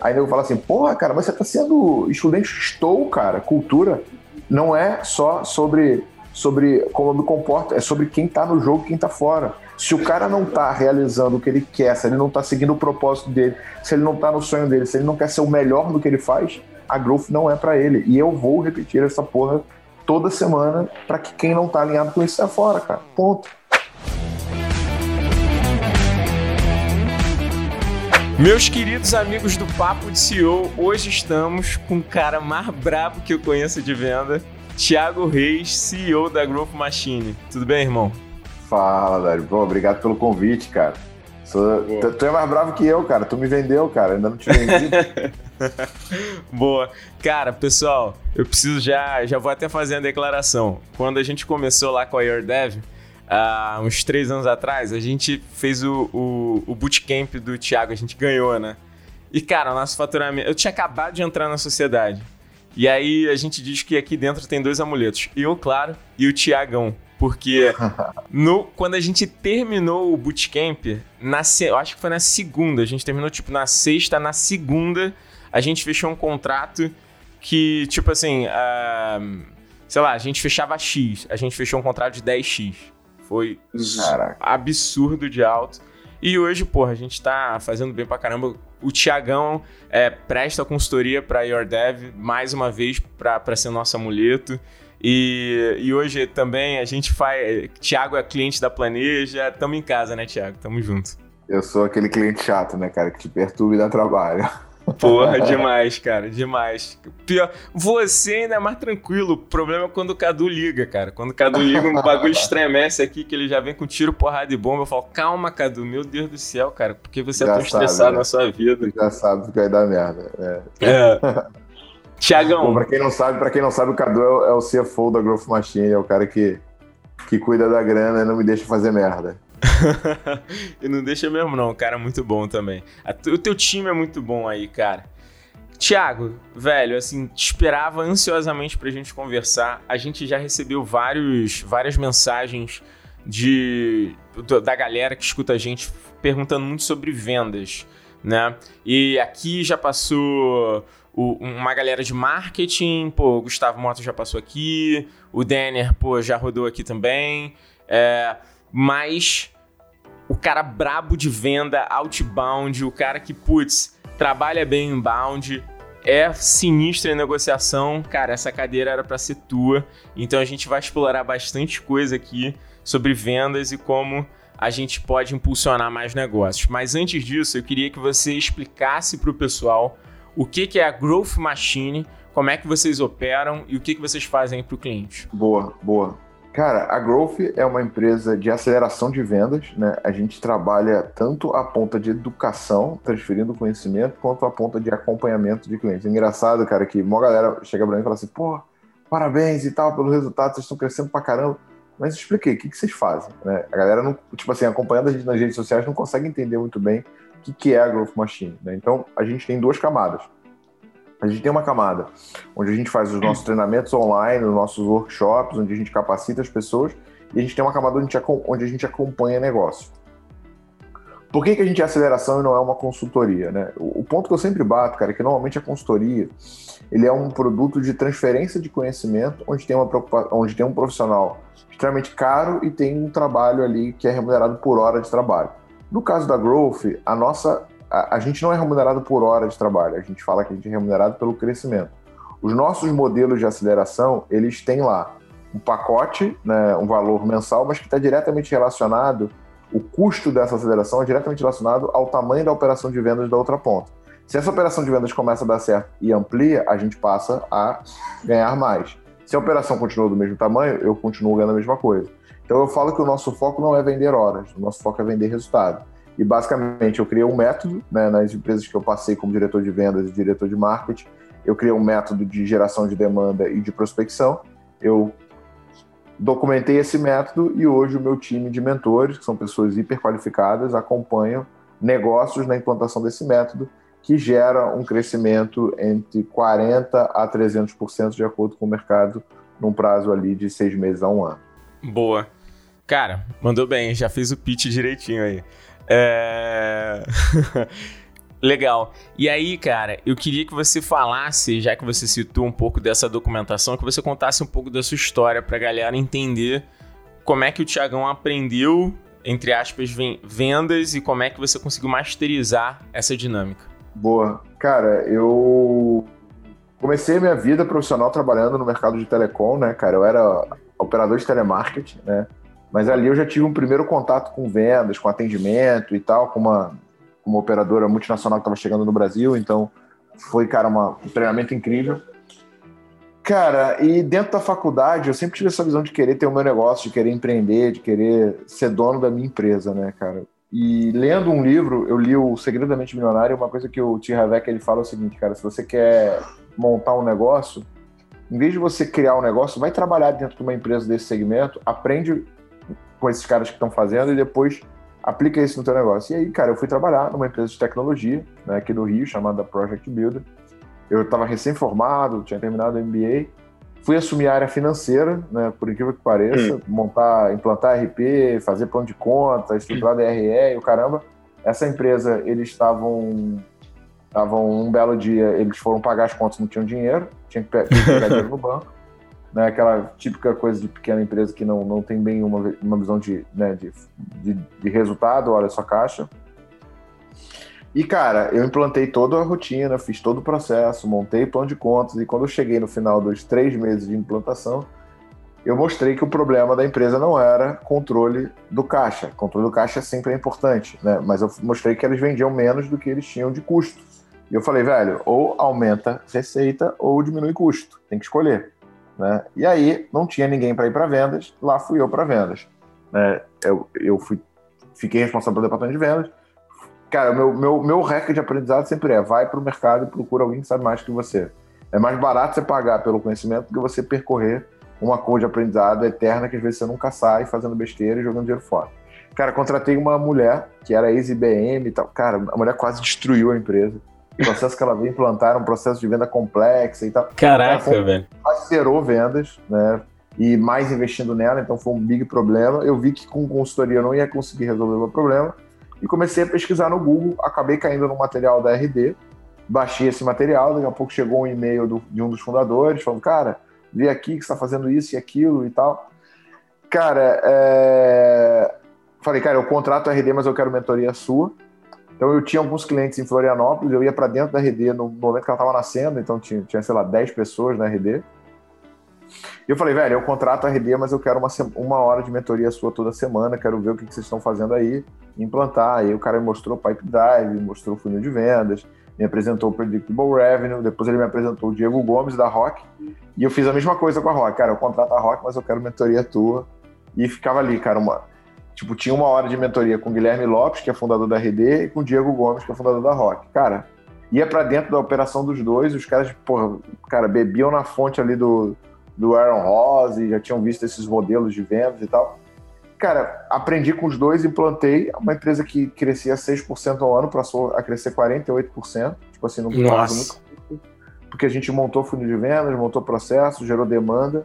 Aí eu falo assim, porra, cara, mas você tá sendo estudante, estou, cara, cultura não é só sobre, sobre como eu me comporto, é sobre quem tá no jogo quem tá fora. Se o cara não tá realizando o que ele quer, se ele não tá seguindo o propósito dele, se ele não tá no sonho dele, se ele não quer ser o melhor no que ele faz, a growth não é para ele. E eu vou repetir essa porra toda semana para que quem não tá alinhado com isso saia fora, cara. Ponto. Meus queridos amigos do Papo de CEO, hoje estamos com o cara mais brabo que eu conheço de venda, Thiago Reis, CEO da Growth Machine. Tudo bem, irmão? Fala, velho. Bom, obrigado pelo convite, cara. Sou... Tu, tu, é mais bravo que eu, cara. Tu me vendeu, cara. Ainda não te vendi. Boa. Cara, pessoal, eu preciso já, já vou até fazer a declaração. Quando a gente começou lá com a YourDev, há uns três anos atrás, a gente fez o, o, o bootcamp do Thiago, a gente ganhou, né? E, cara, o nosso faturamento. Eu tinha acabado de entrar na sociedade. E aí a gente diz que aqui dentro tem dois amuletos. Eu, claro, e o Tiagão. Porque no, quando a gente terminou o bootcamp, na, eu acho que foi na segunda, a gente terminou tipo na sexta, na segunda, a gente fechou um contrato que, tipo assim, uh, sei lá, a gente fechava X, a gente fechou um contrato de 10X. Foi Caraca. absurdo de alto. E hoje, porra, a gente tá fazendo bem pra caramba. O Tiagão é, presta consultoria pra YourDev mais uma vez pra, pra ser nosso amuleto. E, e hoje também a gente faz. Tiago é cliente da Planeja. Tamo em casa, né, Tiago? Tamo junto. Eu sou aquele cliente chato, né, cara, que te perturba e dá trabalho. Porra, demais, cara, demais. Pior, você ainda é mais tranquilo. O problema é quando o Cadu liga, cara. Quando o Cadu liga, um bagulho estremece aqui, que ele já vem com tiro, porrada e bomba. Eu falo, calma, Cadu, meu Deus do céu, cara, por que você é já é tão sabe, estressado né? na sua vida? Já sabe que vai dar merda. É. é. Tiagão. Bom, pra quem não sabe, para quem não sabe, o Cadu é o, é o CFO da Growth Machine, é o cara que, que cuida da grana e não me deixa fazer merda. e não deixa mesmo, não. Cara, muito bom também. O teu time é muito bom aí, cara. Tiago, velho, assim, te esperava ansiosamente pra gente conversar. A gente já recebeu vários, várias mensagens de da galera que escuta a gente perguntando muito sobre vendas, né? E aqui já passou o, uma galera de marketing, pô, o Gustavo Mota já passou aqui, o Denner, pô, já rodou aqui também. É, mas o cara brabo de venda, outbound, o cara que, putz, trabalha bem inbound, é sinistro em negociação, cara, essa cadeira era para ser tua. Então a gente vai explorar bastante coisa aqui sobre vendas e como a gente pode impulsionar mais negócios. Mas antes disso, eu queria que você explicasse para o pessoal o que, que é a Growth Machine, como é que vocês operam e o que, que vocês fazem para o cliente. Boa, boa. Cara, a Growth é uma empresa de aceleração de vendas, né? A gente trabalha tanto a ponta de educação, transferindo conhecimento, quanto a ponta de acompanhamento de clientes. engraçado, cara, que uma galera chega pra mim e fala assim, pô, parabéns e tal pelo resultado, vocês estão crescendo pra caramba. Mas expliquei, o que, que vocês fazem? Né? A galera, não, tipo assim, acompanhando a gente nas redes sociais, não consegue entender muito bem o que, que é a Growth Machine. Né? Então, a gente tem duas camadas. A gente tem uma camada onde a gente faz os nossos treinamentos online, os nossos workshops, onde a gente capacita as pessoas, e a gente tem uma camada onde a gente, onde a gente acompanha negócio. Por que, que a gente é aceleração e não é uma consultoria? Né? O, ponto que eu sempre bato, cara, é que normalmente a consultoria ele é um produto de transferência de conhecimento, onde tem, uma, onde tem um profissional extremamente caro e tem um trabalho ali que é remunerado por hora de trabalho. No caso da Growth, a nossa a, a gente não é remunerado por hora de trabalho, a gente fala que a gente é remunerado pelo crescimento. Os nossos modelos de aceleração, eles têm lá um pacote, né, um valor mensal, mas que está diretamente relacionado, o custo dessa aceleração é diretamente relacionado ao tamanho da operação de vendas da outra ponta. Se essa operação de vendas começa a dar certo e amplia, a gente passa a ganhar mais. Se a operação continua do mesmo tamanho, eu continuo ganhando a mesma coisa. Então eu falo que o nosso foco não é vender horas, o nosso foco é vender resultado. E basicamente eu criei um método né, nas empresas que eu passei como diretor de vendas e diretor de marketing. Eu criei um método de geração de demanda e de prospecção. Eu documentei esse método e hoje o meu time de mentores, que são pessoas hiper qualificadas, acompanham negócios na implantação desse método, que gera um crescimento entre 40% a 300% de acordo com o mercado, num prazo ali de seis meses a um ano. Boa. Cara, mandou bem, já fiz o pitch direitinho aí. É... Legal. E aí, cara, eu queria que você falasse, já que você citou um pouco dessa documentação, que você contasse um pouco da sua história pra galera entender como é que o Tiagão aprendeu, entre aspas, vendas e como é que você conseguiu masterizar essa dinâmica. Boa. Cara, eu comecei minha vida profissional trabalhando no mercado de telecom, né, cara? Eu era operador de telemarketing, né? Mas ali eu já tive um primeiro contato com vendas, com atendimento e tal, com uma, uma operadora multinacional que estava chegando no Brasil, então foi, cara, uma, um treinamento incrível. Cara, e dentro da faculdade eu sempre tive essa visão de querer ter o meu negócio, de querer empreender, de querer ser dono da minha empresa, né, cara? E lendo um livro, eu li o Segredo da Mente Milionária, uma coisa que o T. Havek ele fala é o seguinte, cara, se você quer montar um negócio, em vez de você criar um negócio, vai trabalhar dentro de uma empresa desse segmento, aprende com esses caras que estão fazendo e depois aplica isso no teu negócio. E aí, cara, eu fui trabalhar numa empresa de tecnologia, né, aqui no Rio, chamada Project Builder. Eu estava recém-formado, tinha terminado o MBA, fui assumir a área financeira, né, por incrível que pareça, hum. montar, implantar RP, fazer plano de conta, estruturar DRE e o caramba. Essa empresa, eles estavam estavam um belo dia, eles foram pagar as contas, não tinham dinheiro, tinha que pegar dinheiro no banco né, aquela típica coisa de pequena empresa que não, não tem bem uma, uma visão de, né, de, de, de resultado, olha sua caixa. E, cara, eu implantei toda a rotina, fiz todo o processo, montei plano de contas, e quando eu cheguei no final dos três meses de implantação, eu mostrei que o problema da empresa não era controle do caixa. Controle do caixa sempre é importante, né? Mas eu mostrei que eles vendiam menos do que eles tinham de custo. E eu falei, velho, ou aumenta receita ou diminui custo. Tem que escolher. Né? E aí não tinha ninguém para ir para vendas, lá fui eu para vendas. Né? Eu, eu fui, fiquei responsável pelo departamento de vendas. Cara, meu, meu, meu recorde de aprendizado sempre é: vai para o mercado e procura alguém que sabe mais que você. É mais barato você pagar pelo conhecimento do que você percorrer uma cor de aprendizado eterna que às vezes você nunca sai fazendo besteira e jogando dinheiro fora. Cara, contratei uma mulher que era ex-IBM e tal. Cara, a mulher quase destruiu a empresa. O processo que ela veio implantar era um processo de venda complexa e tal. Caraca, ela velho. Acelerou vendas, né? E mais investindo nela, então foi um big problema. Eu vi que com consultoria eu não ia conseguir resolver o meu problema e comecei a pesquisar no Google. Acabei caindo no material da RD, baixei esse material. Daqui a pouco chegou um e-mail de um dos fundadores falando: Cara, vi aqui que você está fazendo isso e aquilo e tal. Cara, é... falei, cara, eu contrato a RD, mas eu quero mentoria sua. Então eu tinha alguns clientes em Florianópolis, eu ia para dentro da RD no momento que ela estava nascendo, então tinha, tinha, sei lá, 10 pessoas na RD. E eu falei, velho, eu contrato a RD, mas eu quero uma, uma hora de mentoria sua toda semana, quero ver o que, que vocês estão fazendo aí, implantar. Aí o cara me mostrou Pipe Drive, mostrou o funil de vendas, me apresentou o Predictable Revenue, depois ele me apresentou o Diego Gomes da Rock, e eu fiz a mesma coisa com a Rock. Cara, eu contrato a Rock, mas eu quero mentoria tua. E ficava ali, cara, uma, Tipo, tinha uma hora de mentoria com o Guilherme Lopes, que é fundador da RD, e com o Diego Gomes, que é fundador da Rock. Cara, ia para dentro da operação dos dois, os caras, porra, cara, bebiam na fonte ali do, do Aaron Ross, já tinham visto esses modelos de vendas e tal. Cara, aprendi com os dois, implantei uma empresa que crescia 6% ao ano, passou a crescer 48%, tipo assim, num prazo muito porque a gente montou fundo de vendas, montou processo, gerou demanda,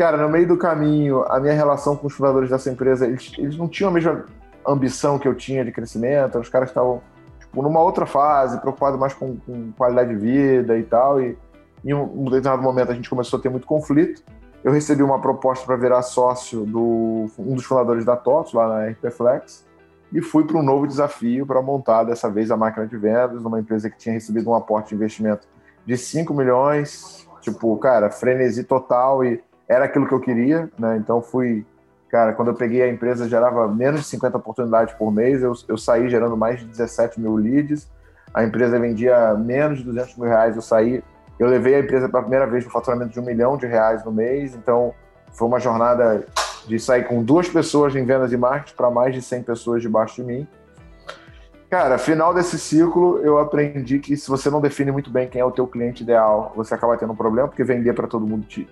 Cara, no meio do caminho, a minha relação com os fundadores dessa empresa, eles, eles não tinham a mesma ambição que eu tinha de crescimento, os caras estavam tipo, numa outra fase, preocupados mais com, com, qualidade de vida e tal, e em um, determinado momento a gente começou a ter muito conflito. Eu recebi uma proposta para virar sócio do um dos fundadores da TOTS, lá na RP Flex, e fui para um novo desafio para montar dessa vez a máquina de vendas, numa empresa que tinha recebido um aporte de investimento de 5 milhões, tipo, cara, frenesi total e era aquilo que eu queria, né? Então fui, cara, quando eu peguei a empresa gerava menos de 50 oportunidades por mês, eu, eu saí gerando mais de 17 mil leads, a empresa vendia menos de 200 mil reais, eu saí, eu levei a empresa pela primeira vez no faturamento de um milhão de reais no mês, então foi uma jornada de sair com duas pessoas em vendas e marketing para mais de 100 pessoas debaixo de mim. Cara, final desse ciclo, eu aprendi que se você não define muito bem quem é o teu cliente ideal, você acaba tendo um problema, porque vender para todo mundo te,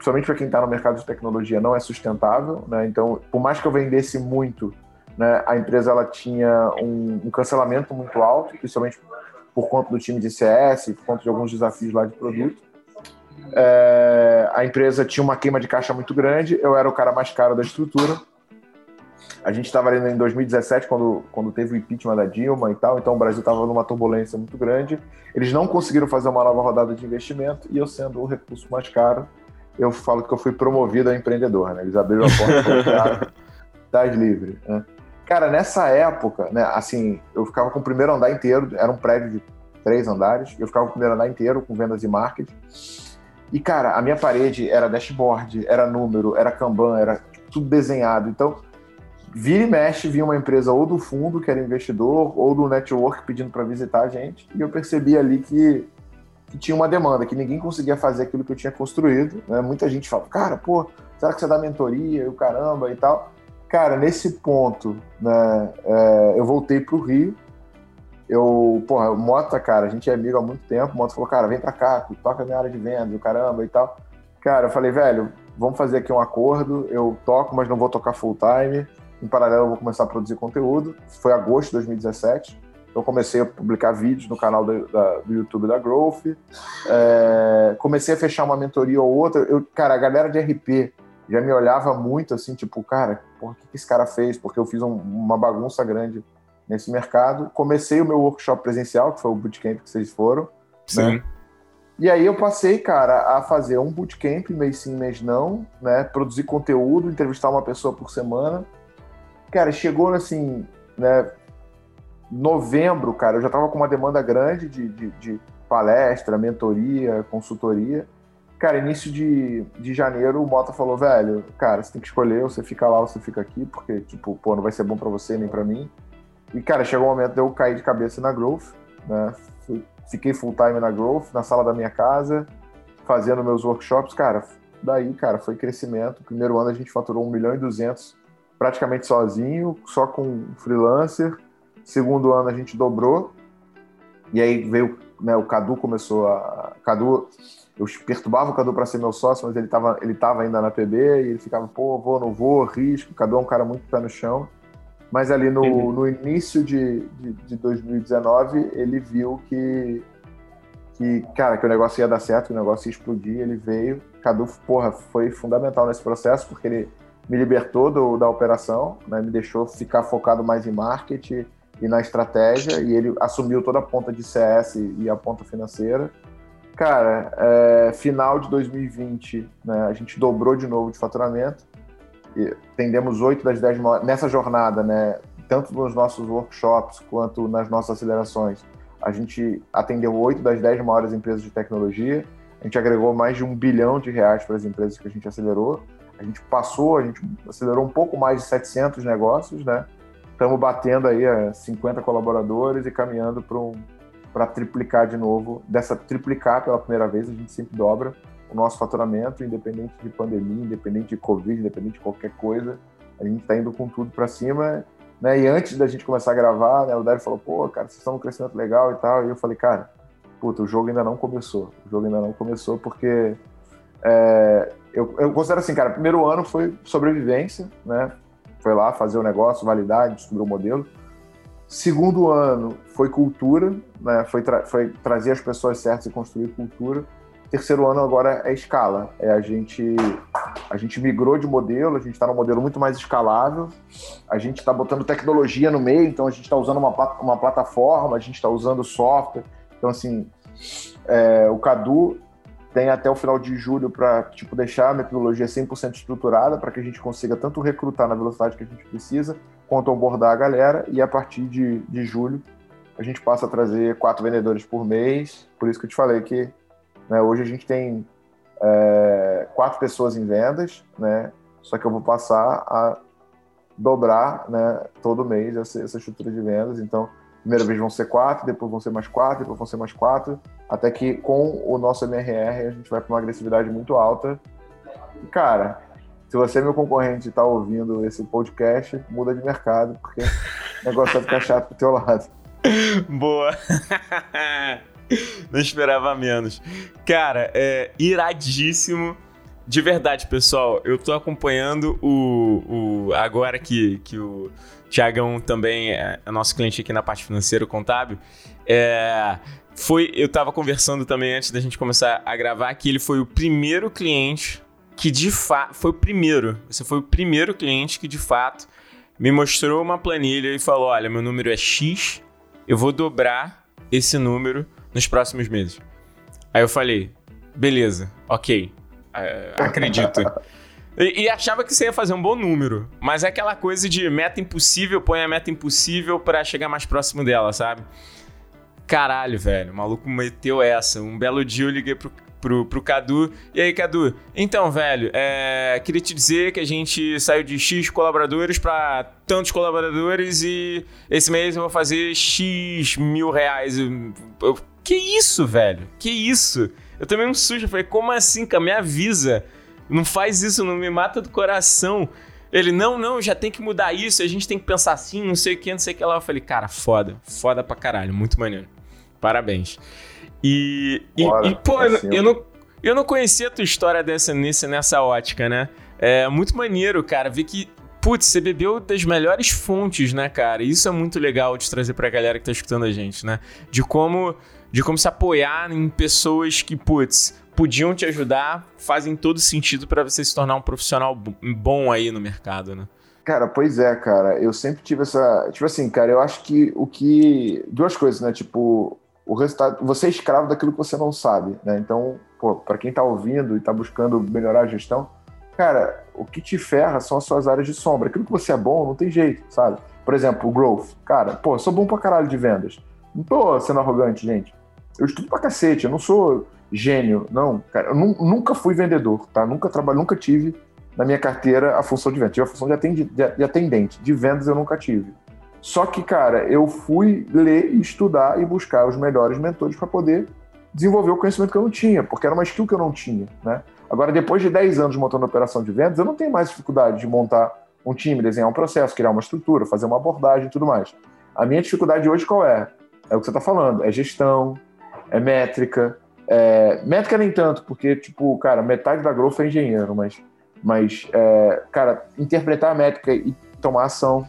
principalmente para quem está no mercado de tecnologia, não é sustentável. Né? Então, por mais que eu vendesse muito, né, a empresa ela tinha um, um, cancelamento muito alto, principalmente por conta do time de CS, por conta de alguns desafios lá de produto. É, a empresa tinha uma queima de caixa muito grande, eu era o cara mais caro da estrutura. A gente estava ali em 2017, quando, quando teve o impeachment da Dilma e tal, então o Brasil estava numa turbulência muito grande. Eles não conseguiram fazer uma nova rodada de investimento e eu, sendo o recurso mais caro, eu falo que eu fui promovido a empreendedor, né? Eles abriram a porta e cara, tá livre, né? Cara, nessa época, né, assim, eu ficava com o primeiro andar inteiro, era um prédio de três andares, eu ficava com o primeiro andar inteiro com vendas e marketing. E, cara, a minha parede era dashboard, era número, era Kanban, era tudo desenhado. Então, vira e mexe, vinha uma empresa ou do fundo, que era investidor, ou do network pedindo para visitar a gente. E eu percebi ali que, que, tinha uma demanda, que ninguém conseguia fazer aquilo que eu tinha construído. Né? Muita gente fala, cara, pô, será que você dá mentoria o caramba e tal? Cara, nesse ponto, né, é, eu voltei para o Rio. Eu, porra, o Mota, cara, a gente é amigo há muito tempo. O Mota falou, cara, vem para cá, toca minha área de venda, o caramba e tal. Cara, eu falei, velho, vamos fazer aqui um acordo. Eu toco, mas não vou tocar full time. Em paralelo, eu vou começar a produzir conteúdo. Foi agosto de 2017. Eu comecei a publicar vídeos no canal do, da, do YouTube da Growth. É, comecei a fechar uma mentoria ou outra. Eu, cara, a galera de RP já me olhava muito assim, tipo, cara, o que esse cara fez? Porque eu fiz um, uma bagunça grande nesse mercado. Comecei o meu workshop presencial, que foi o bootcamp que vocês foram. Né? Sim. Né? E aí eu passei, cara, a fazer um bootcamp, mês sim, mês não, né? Produzir conteúdo, entrevistar uma pessoa por semana. Cara, chegou assim, né? Novembro, cara, eu já tava com uma demanda grande de, de, de palestra, mentoria, consultoria. Cara, início de, de janeiro, o Mota falou, velho, cara, você tem que escolher, você fica lá ou você fica aqui, porque, tipo, pô, não vai ser bom para você nem para mim. E, cara, chegou o um momento de eu cair de cabeça na Growth, né? Fiquei full time na Growth, na sala da minha casa, fazendo meus workshops, cara. Daí, cara, foi crescimento. Primeiro ano a gente faturou 1 milhão e 200 praticamente sozinho, só com freelancer. Segundo ano a gente dobrou. E aí veio, né, o Cadu começou a. Cadu eu perturbava o Cadu para ser meu sócio, mas ele estava ele tava ainda na PB e ele ficava, pô, vou, não vou, risco. O Cadu é um cara muito pé no chão. Mas ali no, uhum. no início de, de, de, 2019, ele viu que, que, cara, que o negócio ia dar certo, que o negócio ia explodir. Ele veio. Cadu, porra, foi fundamental nesse processo, porque ele me libertou do, da operação, né, me deixou ficar focado mais em marketing e na estratégia, e ele assumiu toda a ponta de CS e a ponta financeira. Cara, é, final de 2020, né, a gente dobrou de novo de faturamento. E tendemos 8 das 10 nessa jornada, né, tanto nos nossos workshops quanto nas nossas acelerações. A gente atendeu 8 das 10 maiores empresas de tecnologia. A gente agregou mais de um bilhão de reais para as empresas que a gente acelerou. A gente passou, a gente acelerou um pouco mais de 700 negócios, né? Estamos batendo aí a 50 colaboradores e caminhando para um, triplicar de novo. Dessa triplicar pela primeira vez, a gente sempre dobra o nosso faturamento, independente de pandemia, independente de Covid, independente de qualquer coisa. A gente está indo com tudo para cima. Né? E antes da gente começar a gravar, né, o Dário falou: pô, cara, vocês estão num crescimento legal e tal. E eu falei: cara, puta, o jogo ainda não começou. O jogo ainda não começou porque. É, eu, eu considero assim, cara, primeiro ano foi sobrevivência, né? Foi lá fazer o negócio, validar, descobrir o modelo. Segundo ano foi cultura, né? foi, tra foi trazer as pessoas certas e construir cultura. Terceiro ano agora é escala. É a gente a gente migrou de modelo, a gente está num modelo muito mais escalável. A gente está botando tecnologia no meio, então a gente está usando uma, uma plataforma, a gente está usando software. Então assim, é, o Cadu tem até o final de julho para tipo deixar a metodologia 100% estruturada para que a gente consiga tanto recrutar na velocidade que a gente precisa, quanto abordar a galera, e a partir de, de julho a gente passa a trazer quatro vendedores por mês, por isso que eu te falei que né, hoje a gente tem é, quatro pessoas em vendas, né, só que eu vou passar a dobrar né, todo mês essa, essa estrutura de vendas, então primeira vez vão ser quatro, depois vão ser mais quatro, depois vão ser mais quatro, até que com o nosso MRR a gente vai para uma agressividade muito alta. E, cara, se você é meu concorrente e está ouvindo esse podcast, muda de mercado, porque o negócio vai ficar chato pro teu lado. Boa! Não esperava menos. Cara, é iradíssimo. De verdade, pessoal, eu tô acompanhando o, o agora que, que o Tiagão também é, nosso cliente aqui na parte financeira, contábil. É, foi, eu tava conversando também antes da gente começar a gravar que ele foi o primeiro cliente que de fato foi o primeiro. Você foi o primeiro cliente que de fato me mostrou uma planilha e falou: olha, meu número é X, eu vou dobrar esse número nos próximos meses. Aí eu falei: beleza, ok, é, acredito. E, e, achava que você ia fazer um bom número. Mas é aquela coisa de meta impossível, põe a meta impossível para chegar mais próximo dela, sabe? Caralho, velho, o maluco meteu essa. Um belo dia eu liguei pro, pro, pro Cadu. E aí, Cadu? Então, velho, é, queria te dizer que a gente saiu de X colaboradores para tantos colaboradores e esse mês eu vou fazer X mil reais. Eu, eu, que isso, velho? Que isso? Eu tomei um sujo. Falei, como assim, cara? Me avisa. Não faz isso, não me mata do coração. Ele, não, não, já tem que mudar isso, a gente tem que pensar assim, não sei o que, não sei o que lá. Eu falei, cara, foda, foda pra caralho, muito maneiro. Parabéns. E, e, e pô, eu, eu, não, eu não conhecia a tua história dessa, nesse, nessa ótica, né? É muito maneiro, cara, ver que, putz, você bebeu das melhores fontes, né, cara? Isso é muito legal de trazer pra galera que tá escutando a gente, né? De como, de como se apoiar em pessoas que, putz, podiam te ajudar, fazem todo sentido para você se tornar um profissional bom aí no mercado, né? Cara, pois é, cara. Eu sempre tive essa. Tipo assim, cara, eu acho que o que. Duas coisas, né? Tipo, o resultado, você é escravo daquilo que você não sabe, né? Então, pô, para quem está ouvindo e está buscando melhorar a gestão, cara, o que te ferra são as suas áreas de sombra. Aquilo que você é bom, não tem jeito, sabe? Por exemplo, o growth. Cara, pô, eu sou bom pra caralho de vendas. Não tô sendo arrogante, gente. Eu estudo pra cacete, eu não sou gênio, não, cara. Eu nunca fui vendedor, tá? Nunca trabalhei, nunca tive na minha carteira a função de venda. Tive a função de atendente. De vendas eu nunca tive. Só que, cara, eu fui ler estudar e buscar os melhores mentores para poder desenvolver o conhecimento que eu não tinha, porque era uma skill que eu não tinha, né? Agora, depois de 10 anos montando operação de vendas, eu não tenho mais dificuldade de montar um time, desenhar um processo, criar uma estrutura, fazer uma abordagem e tudo mais. A minha dificuldade hoje qual é? É o que você está falando, é gestão, é métrica. É... métrica nem tanto, porque, tipo, cara, metade da growth é engenheiro, mas, mas é... cara, interpretar a métrica e tomar ação,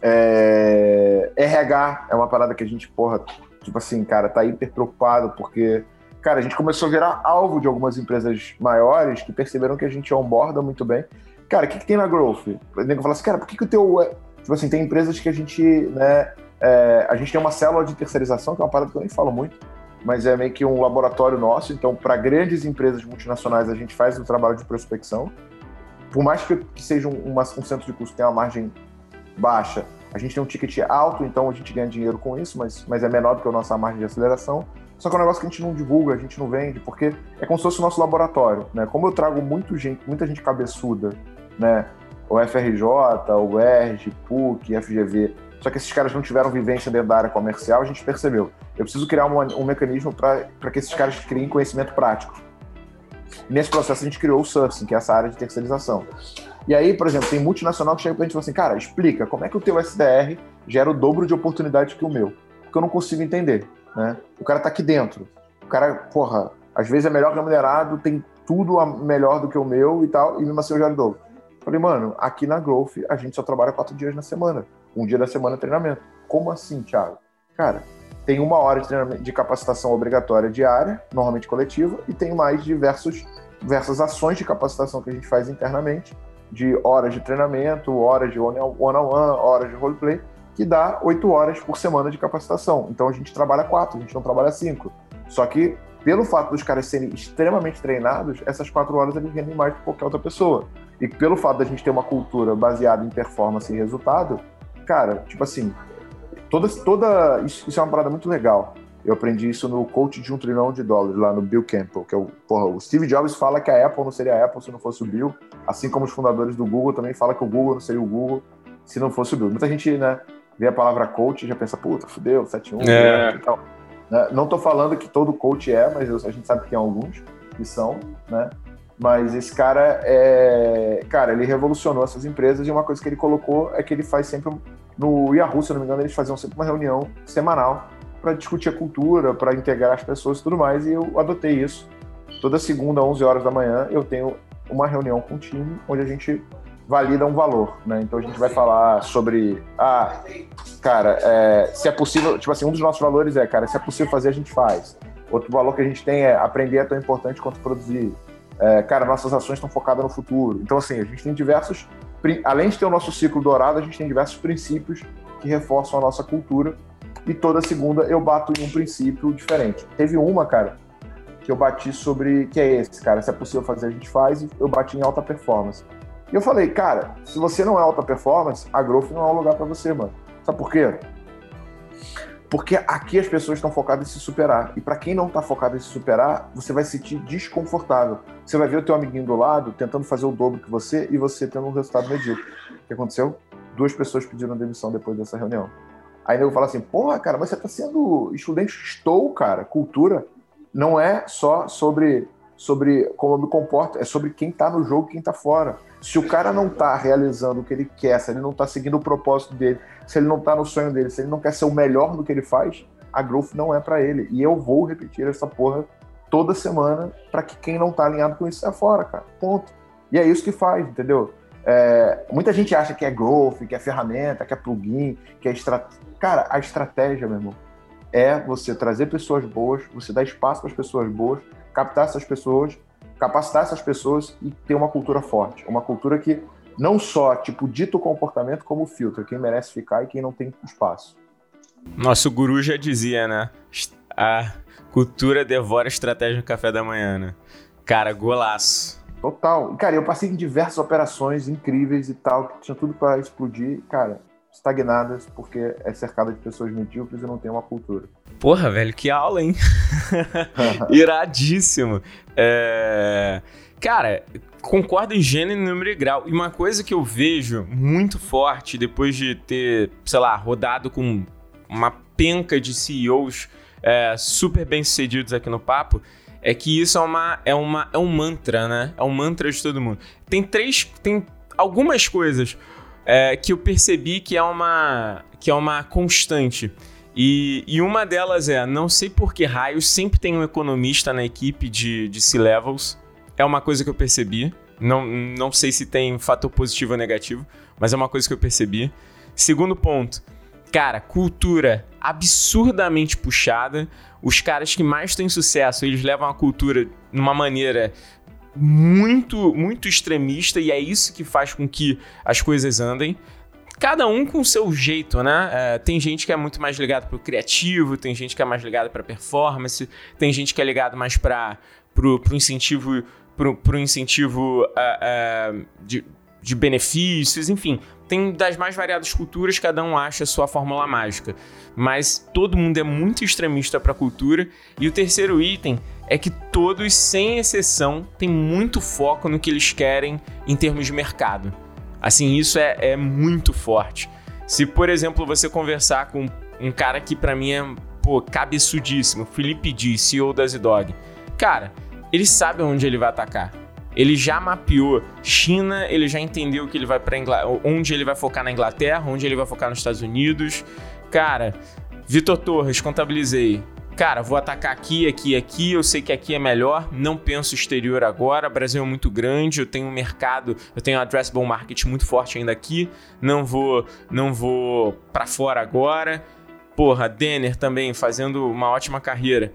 é... RH é uma parada que a gente, porra, tipo assim, cara, tá hiper preocupado porque, cara, a gente começou a virar alvo de algumas empresas maiores que perceberam que a gente onboarda muito bem. Cara, o que, que tem na Growth? O nego fala assim, cara, por que, que o teu. Tipo assim, tem empresas que a gente, né, é... a gente tem uma célula de terceirização, que é uma parada que eu nem falo muito, mas é meio que um laboratório nosso. Então, para grandes empresas multinacionais, a gente faz o trabalho de prospecção. Por mais que, que seja um, um centro de custo, tem uma margem baixa. A gente tem um ticket alto, então a gente ganha dinheiro com isso, mas, mas é menor do que a nossa margem de aceleração. Só que é um negócio que a gente não divulga, a gente não vende, porque é como se fosse o nosso laboratório. Né? Como eu trago muito gente, muita gente cabeçuda, né? o FRJ, o ERG, PUC, FGV, só que esses caras não tiveram vivência dentro da área comercial, a gente percebeu. Eu preciso criar um, mecanismo para que esses caras criem conhecimento prático. nesse processo a gente criou o Sourcing, que é essa área de terceirização. E aí, por exemplo, tem multinacional que chega pra gente e fala assim, cara, explica como é que o teu SDR gera o dobro de oportunidade que o meu. Porque eu não consigo entender, né? O cara tá aqui dentro. O cara, porra, às vezes é melhor remunerado, tem tudo melhor do que o meu e tal, e mesmo assim eu gero o dobro. Falei, mano, aqui na Growth a gente só trabalha quatro dias na semana. Um dia da semana treinamento. Como assim, Thiago? Cara, tem uma hora de, de capacitação obrigatória diária, normalmente coletiva, e tem mais diversos, diversas ações de capacitação que a gente faz internamente, de horas de treinamento, horas de one-on-one, horas de roleplay, que dá oito horas por semana de capacitação. Então a gente trabalha quatro, a gente não trabalha cinco. Só que, pelo fato dos caras serem extremamente treinados, essas quatro horas eles rendem mais que qualquer outra pessoa. E pelo fato da gente ter uma cultura baseada em performance e resultado, cara, tipo assim, toda, toda isso, isso é uma parada muito legal. Eu aprendi isso no coach de um trilhão de dólares lá no Bill Campbell, que é o, porra, o Steve Jobs fala que a Apple não seria a Apple se não fosse o Bill, assim como os fundadores do Google também falam que o Google não seria o Google se não fosse o Bill. Muita gente, né, vê a palavra coach e já pensa, puta, fudeu, 7-1 é. e tal. Né? Não tô falando que todo coach é, mas a gente sabe que tem alguns que são, né? Mas esse cara é. Cara, ele revolucionou essas empresas e uma coisa que ele colocou é que ele faz sempre. No Yahoo, se eu não me engano, eles faziam sempre uma reunião semanal para discutir a cultura, para integrar as pessoas e tudo mais, e eu adotei isso. Toda segunda, 11 horas da manhã, eu tenho uma reunião com o time onde a gente valida um valor, né? Então a gente vai falar sobre, ah, cara, é, se é possível, tipo assim, um dos nossos valores é, cara, se é possível fazer, a gente faz. Outro valor que a gente tem é aprender é tão importante quanto produzir. É, cara, nossas ações estão focadas no futuro. Então, assim, a gente tem diversos além de ter o nosso ciclo dourado, a gente tem diversos princípios que reforçam a nossa cultura. E toda segunda eu bato em um princípio diferente. Teve uma, cara, que eu bati sobre. que é esse, cara. Se é possível fazer, a gente faz. E eu bati em alta performance. E eu falei, cara, se você não é alta performance, a Growth não é um lugar para você, mano. Sabe por quê? Porque aqui as pessoas estão focadas em se superar. E para quem não está focado em se superar, você vai se sentir desconfortável. Você vai ver o teu amiguinho do lado tentando fazer o dobro que você e você tendo um resultado medíocre. O que aconteceu? Duas pessoas pediram demissão depois dessa reunião. Aí eu falo assim, porra, cara, mas você está sendo estudante, estou, cara, cultura. Não é só sobre, sobre como eu me comporto, é sobre quem está no jogo e quem está fora. Se o cara não está realizando o que ele quer, se ele não está seguindo o propósito dele, se ele não está no sonho dele, se ele não quer ser o melhor no que ele faz, a growth não é para ele. E eu vou repetir essa porra toda semana para que quem não está alinhado com isso saia fora, cara. Ponto. E é isso que faz, entendeu? É, muita gente acha que é growth, que é ferramenta, que é plugin, que é estratégia. Cara, a estratégia, meu irmão, é você trazer pessoas boas, você dar espaço para as pessoas boas, captar essas pessoas capacitar essas pessoas e ter uma cultura forte. Uma cultura que não só, tipo, dita o comportamento como filtra quem merece ficar e quem não tem espaço. Nosso guru já dizia, né? A cultura devora a estratégia no café da manhã, né? Cara, golaço. Total. Cara, eu passei em diversas operações incríveis e tal, que tinha tudo para explodir. Cara, estagnadas porque é cercada de pessoas medíocres e não tem uma cultura. Porra, velho, que aula, hein? Iradíssimo. É... Cara, concordo em gênero, número e grau. E uma coisa que eu vejo muito forte depois de ter, sei lá, rodado com uma penca de CEOs é, super bem-sucedidos aqui no papo, é que isso é, uma, é, uma, é um mantra, né? É um mantra de todo mundo. Tem três. Tem algumas coisas é, que eu percebi que é uma, que é uma constante. E, e uma delas é, não sei por que raios, sempre tem um economista na equipe de, de C-Levels. É uma coisa que eu percebi. Não, não sei se tem fator positivo ou negativo, mas é uma coisa que eu percebi. Segundo ponto, cara, cultura absurdamente puxada. Os caras que mais têm sucesso, eles levam a cultura de uma maneira muito, muito extremista e é isso que faz com que as coisas andem. Cada um com o seu jeito, né? É, tem gente que é muito mais ligado pro criativo, tem gente que é mais ligado para performance, tem gente que é ligado mais para pro incentivo, pro, pro incentivo uh, uh, de, de benefícios, enfim. Tem das mais variadas culturas, cada um acha a sua fórmula mágica. Mas todo mundo é muito extremista para a cultura. E o terceiro item é que todos, sem exceção, têm muito foco no que eles querem em termos de mercado. Assim, isso é, é muito forte. Se, por exemplo, você conversar com um cara que para mim é pô, cabeçudíssimo, Felipe D, CEO da Zidog, cara, ele sabe onde ele vai atacar. Ele já mapeou China, ele já entendeu que ele vai para onde ele vai focar na Inglaterra, onde ele vai focar nos Estados Unidos. Cara, Vitor Torres, contabilizei cara, vou atacar aqui, aqui, aqui, eu sei que aqui é melhor, não penso exterior agora, o Brasil é muito grande, eu tenho um mercado, eu tenho um addressable market muito forte ainda aqui, não vou, não vou para fora agora. Porra, Denner também fazendo uma ótima carreira.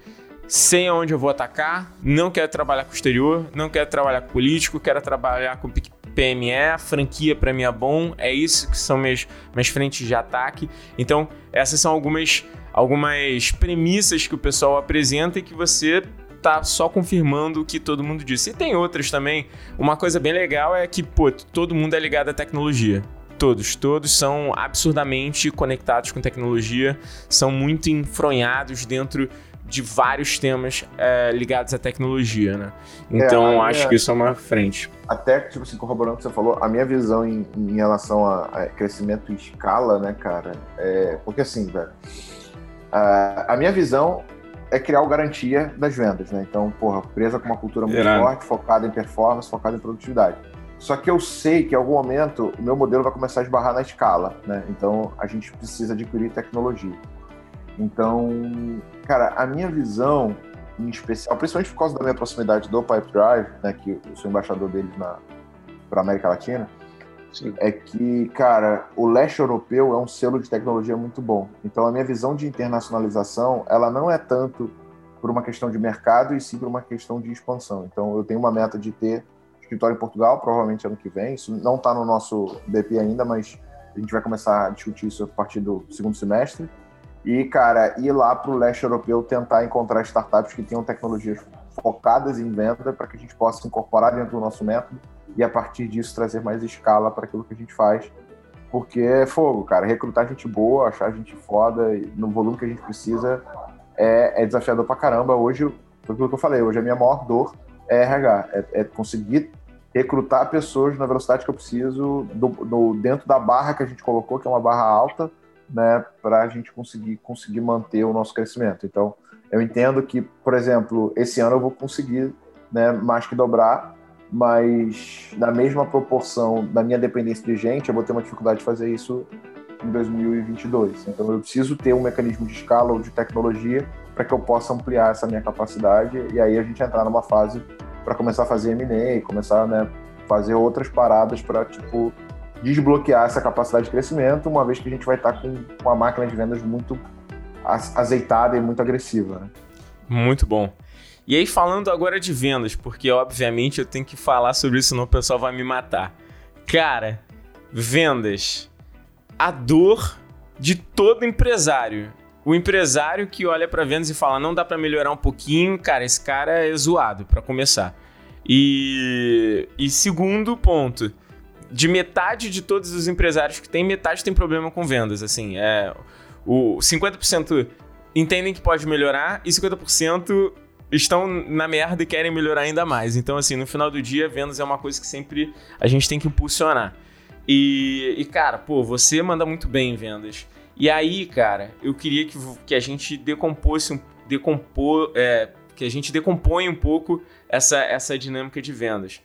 Sei aonde eu vou atacar, não quero trabalhar com o exterior, não quero trabalhar com político, quero trabalhar com PME, franquia para mim é bom, é isso que são minhas, minhas frentes de ataque. Então, essas são algumas algumas premissas que o pessoal apresenta e que você tá só confirmando o que todo mundo disse. E tem outras também. Uma coisa bem legal é que, pô, todo mundo é ligado à tecnologia. Todos, todos são absurdamente conectados com tecnologia, são muito enfronhados dentro de vários temas é, ligados à tecnologia, né? Então, é, acho que isso é uma frente. Até, tipo assim, corroborando o que você falou, a minha visão em, em relação a, a, crescimento em escala, né, cara, é... Porque assim, velho Uh, a minha visão é criar o garantia das vendas, né? Então, porra, presa com uma cultura muito forte, focada em performance, focada em produtividade. Só que eu sei que em algum momento o meu modelo vai começar a esbarrar na escala, né? Então a gente precisa adquirir tecnologia. Então, cara, a minha visão em especial, principalmente por causa da minha proximidade do Pipe Drive, né, que eu sou embaixador deles na para América Latina, Sim. é que, cara, o leste europeu é um selo de tecnologia muito bom. Então, a minha visão de internacionalização, ela não é tanto por uma questão de mercado e sim por uma questão de expansão. Então, eu tenho uma meta de ter escritório em Portugal, provavelmente ano que vem. Isso não está no nosso BP ainda, mas a gente vai começar a discutir isso a partir do segundo semestre. E, cara, ir lá para o leste europeu tentar encontrar startups que tenham tecnologias focadas em venda para que a gente possa incorporar dentro do nosso método e, a partir disso, trazer mais escala para aquilo que a gente faz. Porque é fogo, cara. Recrutar gente boa, achar gente foda no volume que a gente precisa é, é desafiador pra caramba. Hoje, foi aquilo que eu falei, hoje a minha maior dor é RH, é, é conseguir recrutar pessoas na velocidade que eu preciso do, do, dentro da barra que a gente colocou, que é uma barra alta, né, para a gente conseguir conseguir manter o nosso crescimento. Então, eu entendo que, por exemplo, esse ano eu vou conseguir, né, mais que dobrar, mas na mesma proporção da minha dependência de gente, eu vou ter uma dificuldade de fazer isso em 2022. Então, eu preciso ter um mecanismo de escala ou de tecnologia para que eu possa ampliar essa minha capacidade e aí a gente entrar numa fase para começar a fazer M&A, começar, né, fazer outras paradas para tipo desbloquear essa capacidade de crescimento, uma vez que a gente vai estar com uma máquina de vendas muito azeitada e muito agressiva. Né? Muito bom. E aí, falando agora de vendas, porque obviamente eu tenho que falar sobre isso, senão o pessoal vai me matar. Cara, vendas. A dor de todo empresário. O empresário que olha para vendas e fala: não dá para melhorar um pouquinho, cara, esse cara é zoado, para começar. E, e segundo ponto, de metade de todos os empresários que tem, metade tem problema com vendas. Assim, é, o 50% entendem que pode melhorar e 50% estão na merda e querem melhorar ainda mais. Então, assim, no final do dia, vendas é uma coisa que sempre a gente tem que impulsionar. E, e cara, pô, você manda muito bem em vendas. E aí, cara, eu queria que, que a gente decomposse, decompor, é, que a gente decomponha um pouco essa, essa dinâmica de vendas.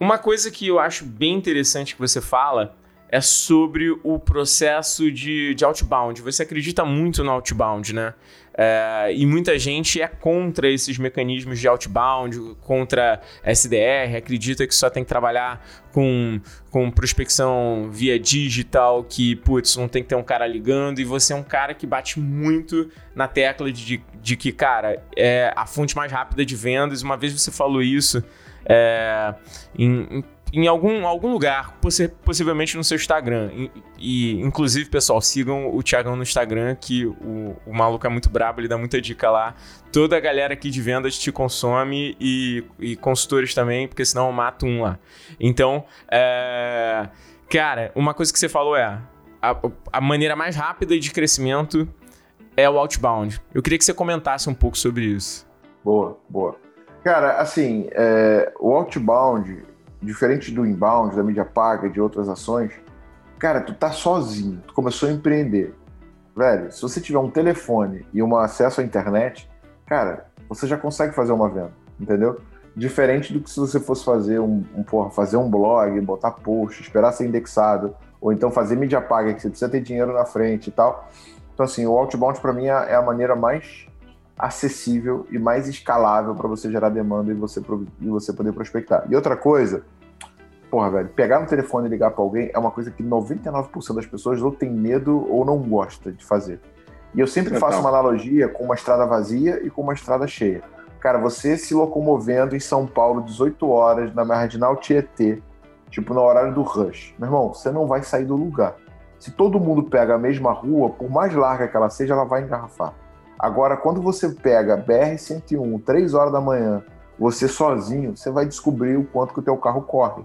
Uma coisa que eu acho bem interessante que você fala é sobre o processo de, de outbound. Você acredita muito no outbound, né? É, e muita gente é contra esses mecanismos de outbound, contra SDR, acredita que só tem que trabalhar com, com prospecção via digital, que, putz, não tem que ter um cara ligando, e você é um cara que bate muito na tecla de, de que, cara, é a fonte mais rápida de vendas. Uma vez você falou isso é, em, em algum, algum lugar, possi possivelmente no seu Instagram. E, e, inclusive, pessoal, sigam o Thiagão no Instagram, que o, o maluco é muito brabo, ele dá muita dica lá. Toda a galera aqui de vendas te consome e, e consultores também, porque senão eu mato um lá. Então, é... cara, uma coisa que você falou é a, a maneira mais rápida de crescimento é o outbound. Eu queria que você comentasse um pouco sobre isso. Boa, boa. Cara, assim, é, o outbound diferente do inbound, da mídia paga, de outras ações, cara, tu tá sozinho, tu começou a empreender. Velho, se você tiver um telefone e um acesso à internet, cara, você já consegue fazer uma venda, entendeu? Diferente do que se você fosse fazer um, um porra, fazer um blog, botar post, esperar ser indexado, ou então fazer mídia paga, que você precisa ter dinheiro na frente e tal. Então, assim, o outbound para mim é, é a maneira mais acessível e mais escalável para você gerar demanda e você, e você poder prospectar. E outra coisa, porra, velho, pegar no telefone e ligar para alguém é uma coisa que 99% das pessoas ou tem medo ou não gosta de fazer. E eu sempre então. faço uma analogia com uma estrada vazia e com uma estrada cheia. Cara, você se locomovendo em São Paulo 18 horas na marginal Tietê, tipo no horário do rush. Meu irmão, você não vai sair do lugar. Se todo mundo pega a mesma rua, por mais larga que ela seja, ela vai engarrafar. Agora, quando você pega BR-101, 3 horas da manhã, você sozinho, você vai descobrir o quanto que o teu carro corre,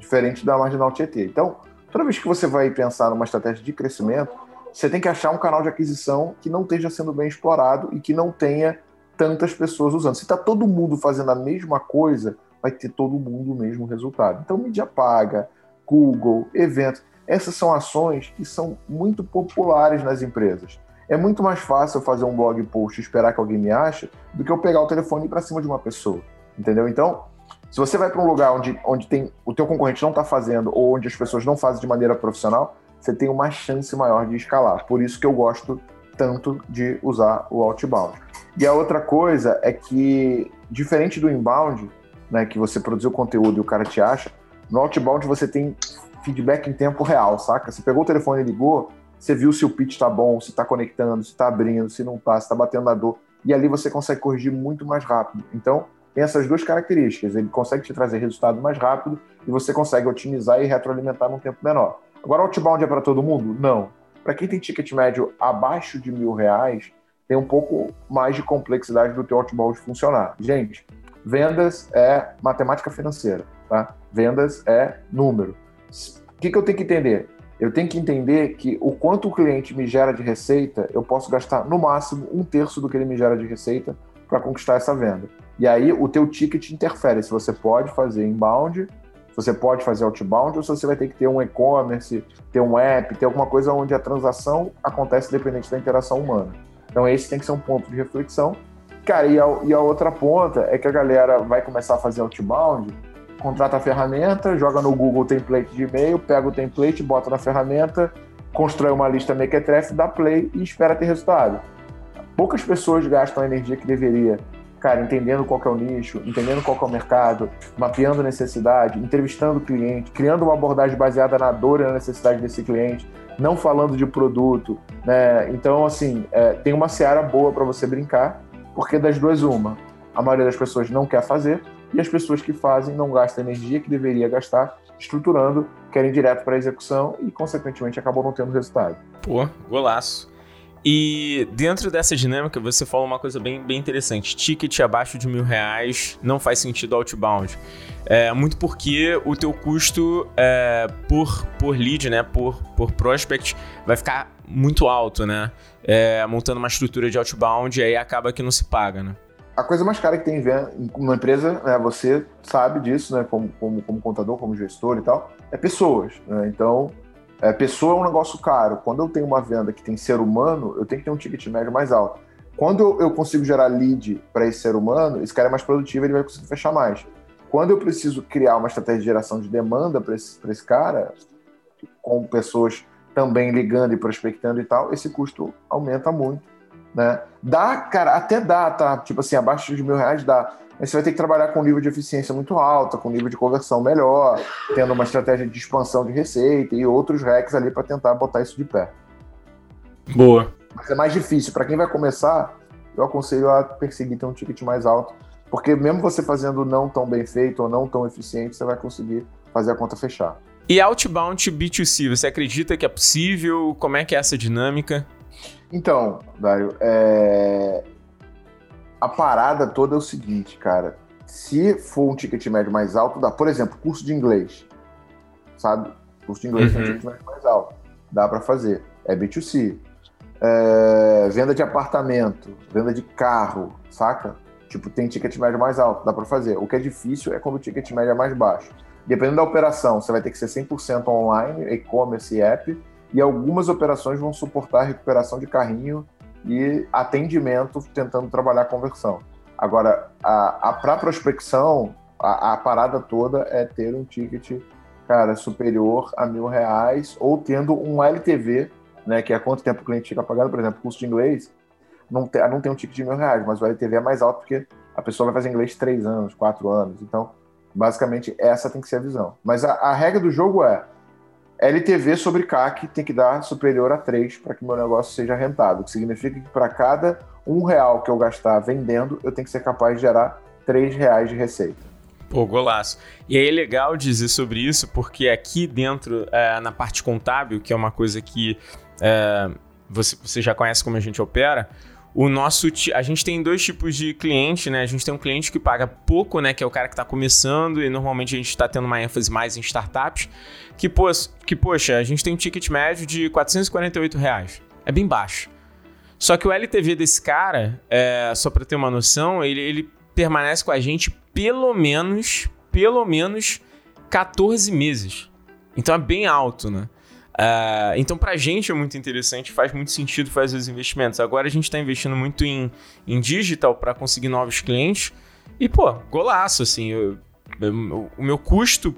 diferente da Marginal Tietê. Então, toda vez que você vai pensar numa estratégia de crescimento, você tem que achar um canal de aquisição que não esteja sendo bem explorado e que não tenha tantas pessoas usando. Se está todo mundo fazendo a mesma coisa, vai ter todo mundo o mesmo resultado. Então, mídia paga, Google, eventos, essas são ações que são muito populares nas empresas. É muito mais fácil fazer um blog post e esperar que alguém me ache do que eu pegar o telefone e para cima de uma pessoa. Entendeu? Então, se você vai para um lugar onde, onde tem, o teu concorrente não está fazendo ou onde as pessoas não fazem de maneira profissional, você tem uma chance maior de escalar. Por isso que eu gosto tanto de usar o outbound. E a outra coisa é que, diferente do inbound, né, que você produziu conteúdo e o cara te acha, no outbound você tem feedback em tempo real, saca? Você pegou o telefone e ligou, você viu se o pitch está bom, se está conectando, se está abrindo, se não está, se está batendo na dor. E ali você consegue corrigir muito mais rápido. Então, tem essas duas características. Ele consegue te trazer resultado mais rápido e você consegue otimizar e retroalimentar num tempo menor. Agora, outbound é para todo mundo? Não. Para quem tem ticket médio abaixo de mil reais, tem um pouco mais de complexidade do teu outbound funcionar. Gente, vendas é matemática financeira, tá? Vendas é número. O que, que eu tenho que entender? Eu tenho que entender que o quanto o cliente me gera de receita, eu posso gastar no máximo um terço do que ele me gera de receita para conquistar essa venda. E aí o teu ticket interfere se você pode fazer inbound você pode fazer outbound ou se você vai ter que ter um e-commerce, ter um app, ter alguma coisa onde a transação acontece dependente da interação humana. Então esse tem que ser um ponto de reflexão. Cara, e a, e a outra ponta é que a galera vai começar a fazer outbound, contrata a ferramenta, joga no Google template de e-mail, pega o template, bota na ferramenta, constrói uma lista mequetrefe, dá play e espera ter resultado. Poucas pessoas gastam a energia que deveria cara, entendendo qual é o nicho, entendendo qual é o mercado, mapeando necessidade, entrevistando o cliente, criando uma abordagem baseada na dor e na necessidade desse cliente, não falando de produto, né? Então, assim, é, tem uma seara boa para você brincar, porque das duas uma, a maioria das pessoas não quer fazer e as pessoas que fazem não gastam a energia que deveria gastar estruturando, querem direto para a execução e, consequentemente, acabam não tendo resultado. Pô, golaço. E dentro dessa dinâmica, você falou uma coisa bem, bem interessante. Ticket abaixo de mil reais não faz sentido outbound. É, muito porque o teu custo é, por, por lead, né, por, por prospect, vai ficar muito alto, né? É, montando uma estrutura de outbound e aí acaba que não se paga, né? A coisa mais cara que tem em uma empresa, né, você sabe disso, né, como, como, como contador, como gestor e tal, é pessoas. Né? Então, é, pessoa é um negócio caro. Quando eu tenho uma venda que tem ser humano, eu tenho que ter um ticket médio mais alto. Quando eu consigo gerar lead para esse ser humano, esse cara é mais produtivo, ele vai conseguir fechar mais. Quando eu preciso criar uma estratégia de geração de demanda para esse, esse cara, com pessoas também ligando e prospectando e tal, esse custo aumenta muito. Né? Dá, cara, até dá, tá? Tipo assim, abaixo de mil reais dá mas você vai ter que trabalhar com um nível de eficiência muito alto, com um nível de conversão melhor, tendo uma estratégia de expansão de receita e outros hacks ali para tentar botar isso de pé. Boa. Mas é mais difícil. Para quem vai começar, eu aconselho a perseguir ter um ticket mais alto, porque mesmo você fazendo não tão bem feito ou não tão eficiente, você vai conseguir fazer a conta fechar. E outbound B2C, você acredita que é possível? Como é que é essa dinâmica? Então, Dário, é a parada toda é o seguinte, cara. Se for um ticket médio mais alto, dá. Por exemplo, curso de inglês. Sabe? Curso de inglês uhum. tem um ticket médio mais alto. Dá para fazer. É B2C. É, venda de apartamento, venda de carro, saca? Tipo, tem ticket médio mais alto, dá para fazer. O que é difícil é quando o ticket médio é mais baixo. Dependendo da operação, você vai ter que ser 100% online, e-commerce e app, e algumas operações vão suportar recuperação de carrinho e atendimento tentando trabalhar a conversão. Agora, a, a para prospecção, a, a, parada toda é ter um ticket, cara, superior a mil reais ou tendo um LTV, né, que é quanto tempo o cliente fica pagando, por exemplo, curso de inglês, não tem, não tem um ticket de mil reais, mas o LTV é mais alto porque a pessoa vai fazer inglês três anos, quatro anos. Então, basicamente, essa tem que ser a visão. Mas a, a regra do jogo é LTV sobre CAC tem que dar superior a 3 para que meu negócio seja rentável, que significa que para cada um real que eu gastar vendendo, eu tenho que ser capaz de gerar 3 reais de receita. Pô, golaço. E aí é legal dizer sobre isso, porque aqui dentro, é, na parte contábil, que é uma coisa que é, você, você já conhece como a gente opera, o nosso a gente tem dois tipos de cliente, né? A gente tem um cliente que paga pouco, né? Que é o cara que está começando e normalmente a gente está tendo uma ênfase mais em startups. Que, pô, que, poxa, a gente tem um ticket médio de 448 reais. É bem baixo. Só que o LTV desse cara, é, só para ter uma noção, ele, ele permanece com a gente pelo menos, pelo menos 14 meses. Então é bem alto, né? Uh, então, para a gente é muito interessante, faz muito sentido fazer os investimentos. Agora a gente está investindo muito em, em digital para conseguir novos clientes. E, pô, golaço, assim. Eu, eu, o meu custo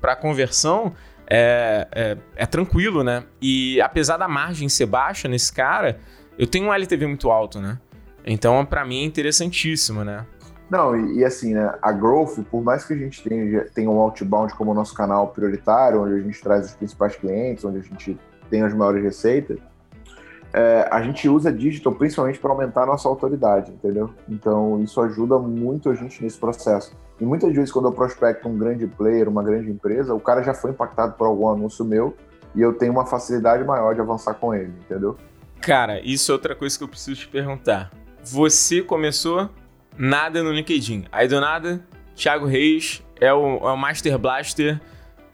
para conversão é, é, é, tranquilo, né? E apesar da margem ser baixa nesse cara, eu tenho um LTV muito alto, né? Então, para mim é interessantíssimo, né? Não, e, e, assim, né, a Growth, por mais que a gente tenha, tenha um outbound como nosso canal prioritário, onde a gente traz os principais clientes, onde a gente tem as maiores receitas, é, a gente usa digital principalmente para aumentar a nossa autoridade, entendeu? Então isso ajuda muito a gente nesse processo. E muitas vezes quando eu prospecto um grande player, uma grande empresa, o cara já foi impactado por algum anúncio meu e eu tenho uma facilidade maior de avançar com ele, entendeu? Cara, isso é outra coisa que eu preciso te perguntar. Você começou nada no LinkedIn. Aí do nada, Thiago Reis é o, é o Master Blaster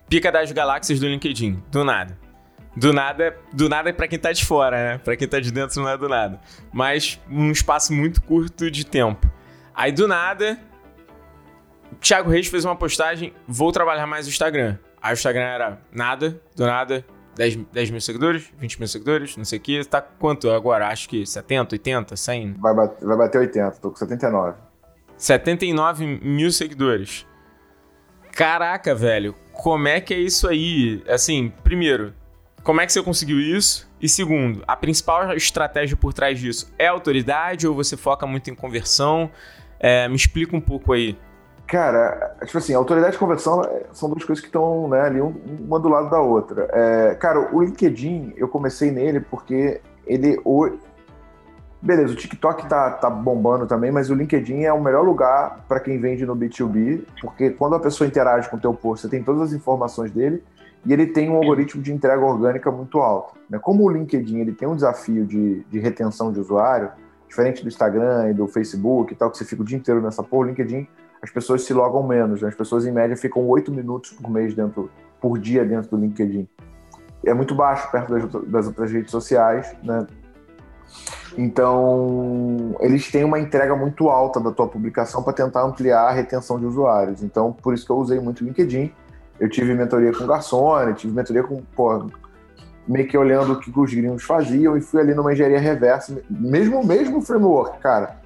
pica das galáxias do LinkedIn. Do nada. Do nada, do nada é para quem tá de fora, né? Para quem tá de dentro não é do nada. Mas um espaço muito curto de tempo. Aí do nada, Thiago Reis fez uma postagem, vou trabalhar mais no Instagram. Aí o Instagram era nada, do nada, 10, 10 mil seguidores, 20 mil seguidores, não sei o que. Tá quanto agora? Acho que 70, 80, 100? Vai bater, vai bater 80, tô com 79. 79 mil seguidores. Caraca, velho, como é que é isso aí? Assim, primeiro, como é que você conseguiu isso? E segundo, a principal estratégia por trás disso é autoridade ou você foca muito em conversão? É, me explica um pouco aí. Cara, tipo assim, autoridade e conversão é, são duas coisas que estão né, ali uma do lado da outra. É, cara, o LinkedIn, eu comecei nele porque ele. O... Beleza, o TikTok tá, tá bombando também, mas o LinkedIn é o melhor lugar para quem vende no B2B, porque quando a pessoa interage com o teu post, você tem todas as informações dele e ele tem um algoritmo de entrega orgânica muito alto. Né? Como o LinkedIn ele tem um desafio de, de retenção de usuário, diferente do Instagram e do Facebook e tal, que você fica o dia inteiro nessa porra, o LinkedIn as pessoas se logam menos. Né? As pessoas, em média, ficam oito minutos por mês dentro, por dia dentro do LinkedIn. É muito baixo perto das, das outras redes sociais, né? Então, eles têm uma entrega muito alta da tua publicação para tentar ampliar a retenção de usuários. Então, por isso que eu usei muito o LinkedIn. Eu tive mentoria com Garçom, tive mentoria com, pô, meio que olhando o que os gringos faziam e fui ali numa engenharia reversa, mesmo mesmo framework, cara.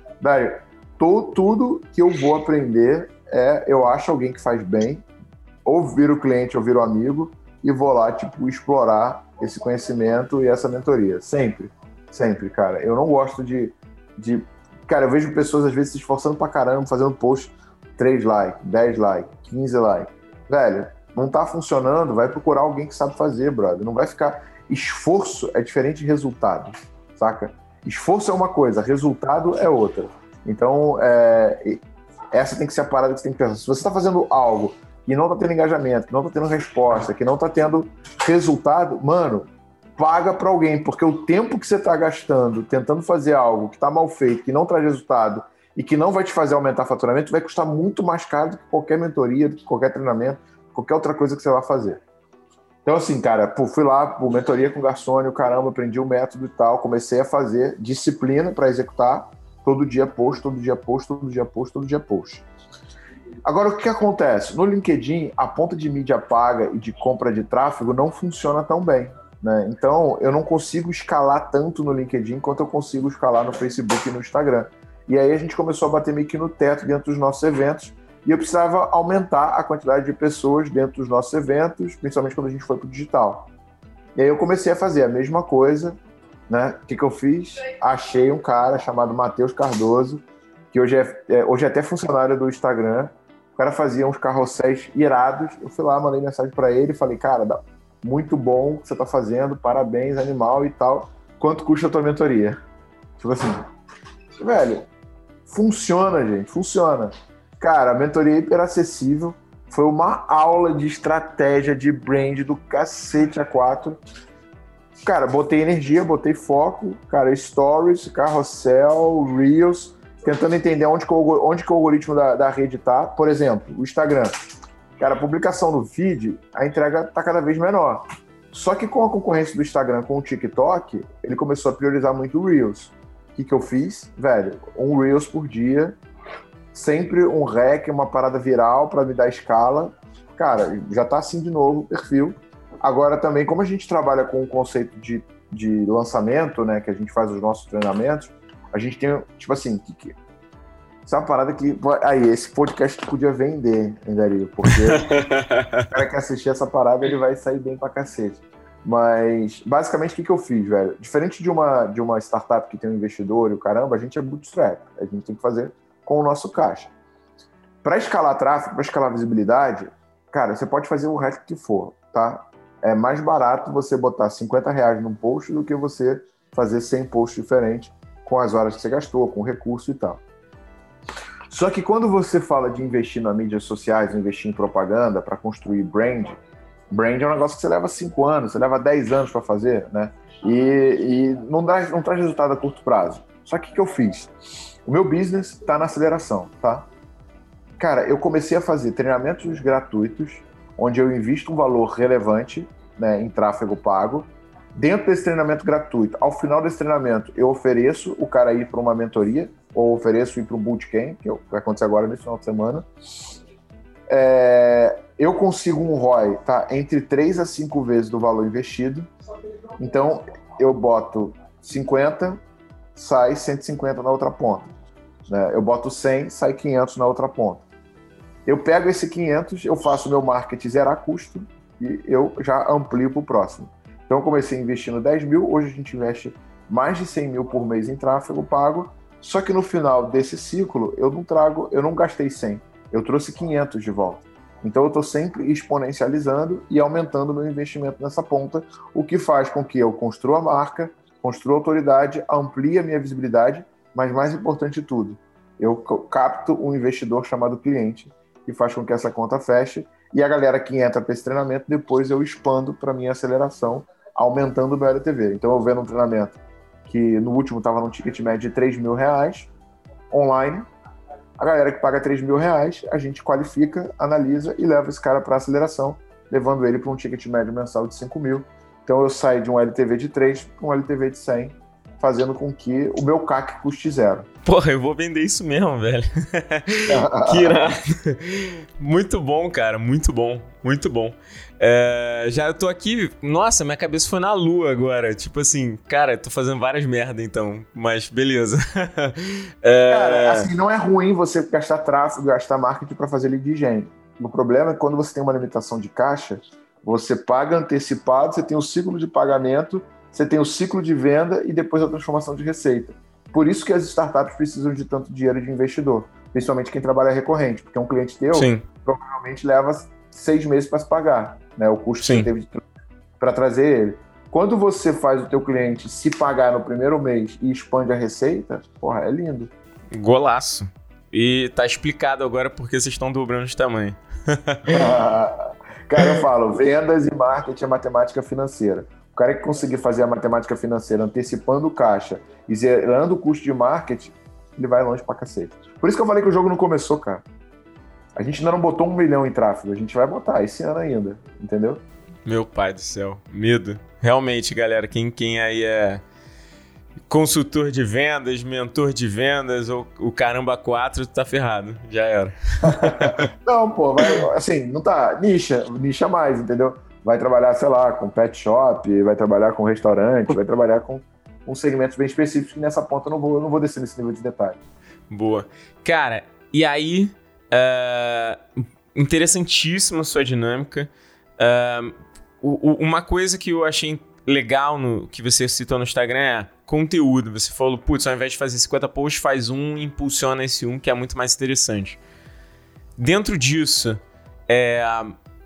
Velho, tudo que eu vou aprender é eu acho alguém que faz bem, ouvir o cliente, ouvir o amigo e vou lá, tipo, explorar esse conhecimento e essa mentoria. Sempre, sempre, cara. Eu não gosto de. de... Cara, eu vejo pessoas às vezes se esforçando pra caramba, fazendo post 3 likes, 10 likes, 15 likes. Velho, não tá funcionando, vai procurar alguém que sabe fazer, brother. Não vai ficar. Esforço é diferente de resultado, saca? Esforço é uma coisa, resultado é outra. Então, é, essa tem que ser a parada que você tem que pensar. Se você está fazendo algo e não está tendo engajamento, que não está tendo resposta, que não está tendo resultado, mano, paga para alguém, porque o tempo que você está gastando tentando fazer algo que está mal feito, que não traz resultado e que não vai te fazer aumentar faturamento, vai custar muito mais caro do que qualquer mentoria, do que qualquer treinamento, qualquer outra coisa que você vai fazer. Então, assim, cara, fui lá, pô, mentoria com o Garçônio, caramba, aprendi o método e tal, comecei a fazer disciplina para executar Todo dia post, todo dia post, todo dia post, todo dia post. Agora, o que, acontece? No LinkedIn, a ponta de mídia paga e de compra de tráfego não funciona tão bem. Né? Então, eu não consigo escalar tanto no LinkedIn quanto eu consigo escalar no Facebook e no Instagram. E aí a gente começou a bater meio que no teto dentro dos nossos eventos e eu precisava aumentar a quantidade de pessoas dentro dos nossos eventos, principalmente quando a gente foi para o digital. E aí eu comecei a fazer a mesma coisa, né? O que, que eu fiz? Achei um cara chamado Matheus Cardoso, que hoje é, é, hoje é até funcionário do Instagram. O cara fazia uns carrosséis irados. Eu fui lá, mandei mensagem para ele, falei, cara, muito bom o que você tá fazendo, parabéns, animal e tal. Quanto custa a tua mentoria? Tipo assim, velho, funciona, gente, funciona. Cara, a mentoria é hiper acessível. Foi uma aula de estratégia de brand do cacete a quatro cara, botei energia, botei foco, cara, stories, carrossel, reels, tentando entender onde que o, onde que o algoritmo da, da rede tá. Por exemplo, o Instagram. Cara, a publicação do feed, a entrega tá cada vez menor. Só que com a concorrência do Instagram com o TikTok, ele começou a priorizar muito o Reels. O que, que eu fiz? Velho, um Reels por dia, sempre um rec, uma parada viral para me dar escala. Cara, já tá assim de novo o perfil. Agora também, como a gente trabalha com o conceito de, de lançamento, né, que a gente faz os nossos treinamentos, a gente tem, tipo assim, que, que, essa é uma parada que. Aí, esse podcast podia vender, Dario, porque o cara que assistir essa parada, ele vai sair bem pra cacete. Mas, basicamente, o que, que eu fiz, velho? Diferente de uma, de uma startup que tem um investidor e o caramba, a gente é bootstrap. A gente tem que fazer com o nosso caixa. Para escalar tráfego, para escalar visibilidade, cara, você pode fazer o resto que for, tá? É mais barato você botar 50 reais num post do que você fazer 100 posts diferentes com as horas que você gastou, com o recurso e tal. Só que quando você fala de investir nas mídias sociais, investir em propaganda para construir brand, brand é um negócio que você leva 5 anos, você leva 10 anos para fazer, né? E, e, não, dá, não traz resultado a curto prazo. Só que o que eu fiz? O meu business está na aceleração, tá? Cara, eu comecei a fazer treinamentos gratuitos, onde eu invisto um valor relevante né, em tráfego pago. Dentro desse treinamento gratuito, ao final desse treinamento, eu ofereço o cara ir para uma mentoria, ou ofereço ir para um bootcamp, que vai acontecer agora nesse final de semana. É, eu consigo um ROI tá, entre 3 a 5 vezes do valor investido. Então, eu boto 50, sai 150 na outra ponta. Né? Eu boto 100, sai 500 na outra ponta. Eu pego esse 500, eu faço meu marketing zerar custo e eu já amplio para o próximo. Então, eu comecei investindo 10 mil, hoje a gente investe mais de 100 mil por mês em tráfego pago, só que no final desse ciclo, eu não trago, eu não gastei 100, eu trouxe 500 de volta. Então eu estou sempre exponencializando e aumentando meu investimento nessa ponta, o que faz com que eu construa a marca, construa autoridade, amplie a minha visibilidade, mas mais importante de tudo, eu capto um investidor chamado cliente, que faz com que essa conta feche, e a galera que entra para esse treinamento, depois eu expando para minha aceleração, aumentando o meu LTV. Então eu vendo um treinamento que no último estava num ticket médio de 3 mil reais, online. A galera que paga 3 mil reais, a gente qualifica, analisa e leva esse cara para aceleração, levando ele para um ticket médio mensal de 5 mil. Então eu saio de um LTV de 3 para um LTV de 100, fazendo com que o meu CAC custe zero. Porra, eu vou vender isso mesmo, velho. que irado. Muito bom, cara, muito bom, muito bom. É, já eu tô aqui, nossa, minha cabeça foi na lua agora. Tipo assim, cara, tô fazendo várias merda então, mas beleza. é... Cara, assim, não é ruim você gastar tráfego, gastar marketing para fazer lead gen. O problema é que quando você tem uma limitação de caixa, você paga antecipado, você tem o ciclo de pagamento, você tem o ciclo de venda e depois a transformação de receita. Por isso que as startups precisam de tanto dinheiro de investidor, principalmente quem trabalha recorrente, porque um cliente teu Sim. provavelmente leva seis meses para se pagar né? O custo Sim. que você teve para trazer ele. Quando você faz o teu cliente se pagar no primeiro mês e expande a receita, porra, é lindo. Golaço. E tá explicado agora porque vocês estão dobrando de tamanho. cara, eu falo, vendas e marketing é matemática financeira. O cara que conseguir fazer a matemática financeira antecipando caixa e zerando o custo de marketing, ele vai longe pra cacete. Por isso que eu falei que o jogo não começou, cara. A gente ainda não botou um milhão em tráfego, a gente vai botar esse ano ainda, entendeu? Meu pai do céu, medo. Realmente, galera, quem, quem aí é consultor de vendas, mentor de vendas ou o caramba 4, tá ferrado, já era. não, pô, vai, assim, não tá, nicha, nicha mais, entendeu? Vai trabalhar, sei lá, com pet shop, vai trabalhar com restaurante, vai trabalhar com, com segmentos bem específicos que nessa ponta eu não vou, eu não vou descer nesse nível de detalhe. Boa. Cara, e aí Uh, interessantíssima sua dinâmica. Uh, uma coisa que eu achei legal no que você citou no Instagram é conteúdo. Você falou, putz, ao invés de fazer 50 posts, faz um e impulsiona esse um, que é muito mais interessante. Dentro disso, é,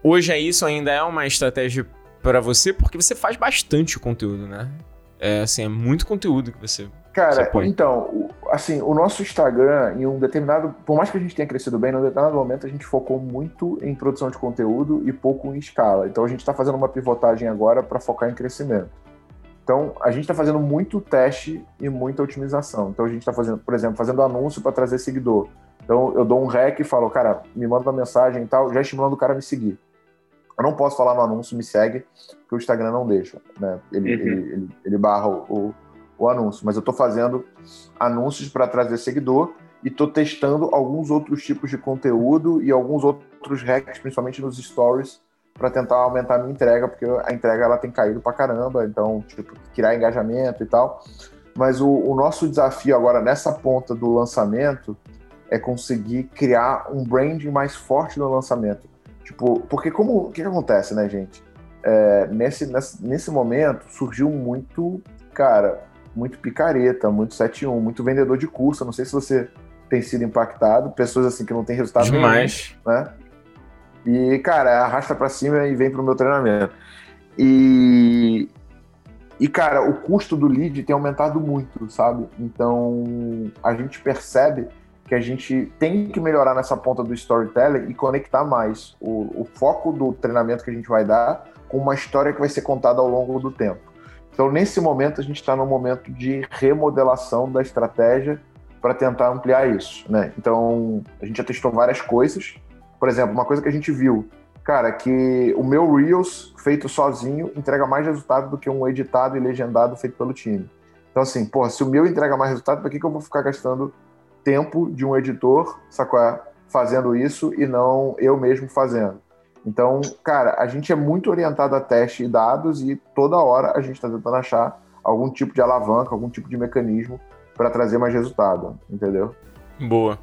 hoje é isso ainda é uma estratégia para você, porque você faz bastante conteúdo, né? É, assim, é muito conteúdo que você Cara, então, assim, o nosso Instagram, em um determinado. Por mais que a gente tenha crescido bem, em um determinado momento a gente focou muito em produção de conteúdo e pouco em escala. Então a gente está fazendo uma pivotagem agora para focar em crescimento. Então, a gente está fazendo muito teste e muita otimização. Então, a gente está fazendo, por exemplo, fazendo anúncio para trazer seguidor. Então, eu dou um rec e falo, cara, me manda uma mensagem e tal, já estimulando o cara a me seguir. Eu não posso falar no anúncio, me segue, porque o Instagram não deixa, né? Ele, uhum. ele, ele, ele, barra o, o anúncio, mas eu estou fazendo anúncios para trazer seguidor e estou testando alguns outros tipos de conteúdo e alguns outros hacks, principalmente nos stories, para tentar aumentar a minha entrega, porque a entrega ela tem caído para caramba, então, tipo, criar engajamento e tal. Mas o, o nosso desafio agora nessa ponta do lançamento é conseguir criar um branding mais forte no lançamento. Tipo, porque como o que, que acontece, né, gente? É, nesse, nesse, momento surgiu muito, cara, muito picareta, muito 7-1, muito vendedor de curso. não sei se você tem sido impactado, pessoas assim que não tem resultado Demais. nenhum, né? E, cara, arrasta para cima e vem pro meu treinamento. E e, cara, o custo do lead tem aumentado muito, sabe? Então, a gente percebe que a gente tem que melhorar nessa ponta do storytelling e conectar mais o, o foco do treinamento que a gente vai dar com uma história que vai ser contada ao longo do tempo. Então, nesse momento, a gente está no momento de remodelação da estratégia para tentar ampliar isso, né? Então, a gente já testou várias coisas. Por exemplo, uma coisa que a gente viu cara, que o meu Reels feito sozinho entrega mais resultado do que um editado e legendado feito pelo time. Então, assim, pô, se o meu entrega mais resultado, para que, que eu vou ficar gastando tempo de um editor, sacou? Fazendo isso e não eu mesmo fazendo. Então, cara, a gente é muito orientado a teste e dados e toda hora a gente está tentando achar algum tipo de alavanca, algum tipo de mecanismo para trazer mais resultado, entendeu? Boa.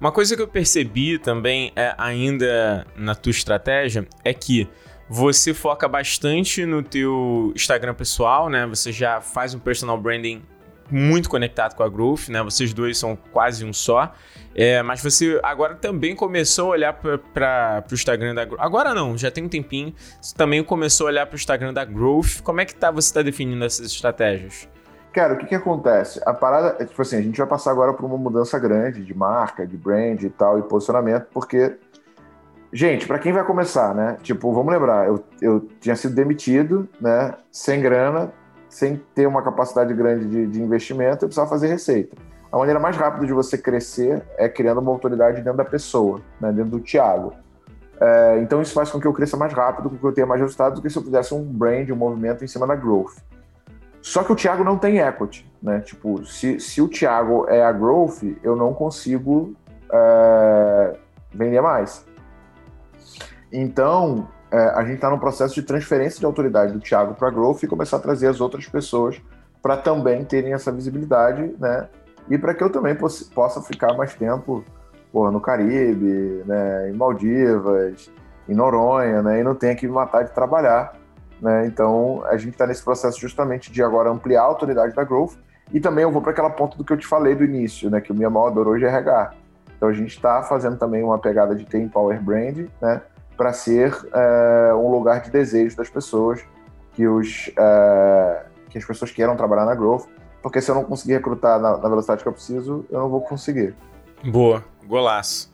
Uma coisa que eu percebi também é, ainda na tua estratégia é que você foca bastante no teu Instagram pessoal, né? Você já faz um personal branding muito conectado com a Growth, né? Vocês dois são quase um só. É, mas você agora também começou a olhar para o Instagram da Growth. Agora não, já tem um tempinho. Você também começou a olhar para o Instagram da Growth. Como é que tá, você está definindo essas estratégias? Cara, o que que acontece? A parada, é, tipo assim, a gente vai passar agora por uma mudança grande de marca, de brand e tal, e posicionamento, porque, gente, para quem vai começar, né? Tipo, vamos lembrar, eu, eu tinha sido demitido, né? Sem grana, sem ter uma capacidade grande de, de investimento, eu precisava fazer receita. A maneira mais rápida de você crescer é criando uma autoridade dentro da pessoa, né? dentro do Thiago. É, então isso faz com que eu cresça mais rápido, com que eu tenha mais resultados do que se eu fizesse um brand, um movimento em cima da growth. Só que o Thiago não tem equity, né? Tipo, se, se o Thiago é a growth, eu não consigo é, vender mais. Então, é, a gente está no processo de transferência de autoridade do Thiago para a growth e começar a trazer as outras pessoas para também terem essa visibilidade, né? E para que eu também possa ficar mais tempo porra, no Caribe, né? em Maldivas, em Noronha, né? E não tenha que me matar de trabalhar né? Então, a gente está nesse processo justamente de agora ampliar a autoridade da Growth e também eu vou para aquela ponta do que eu te falei do início, né? que o minha maior dor hoje é RH. Então, a gente está fazendo também uma pegada de ter Power Brand né? Para ser é, um lugar de desejo das pessoas, que, os, é, que as pessoas queiram trabalhar na Growth, porque se eu não conseguir recrutar na, na velocidade que eu preciso, eu não vou conseguir. Boa, golaço.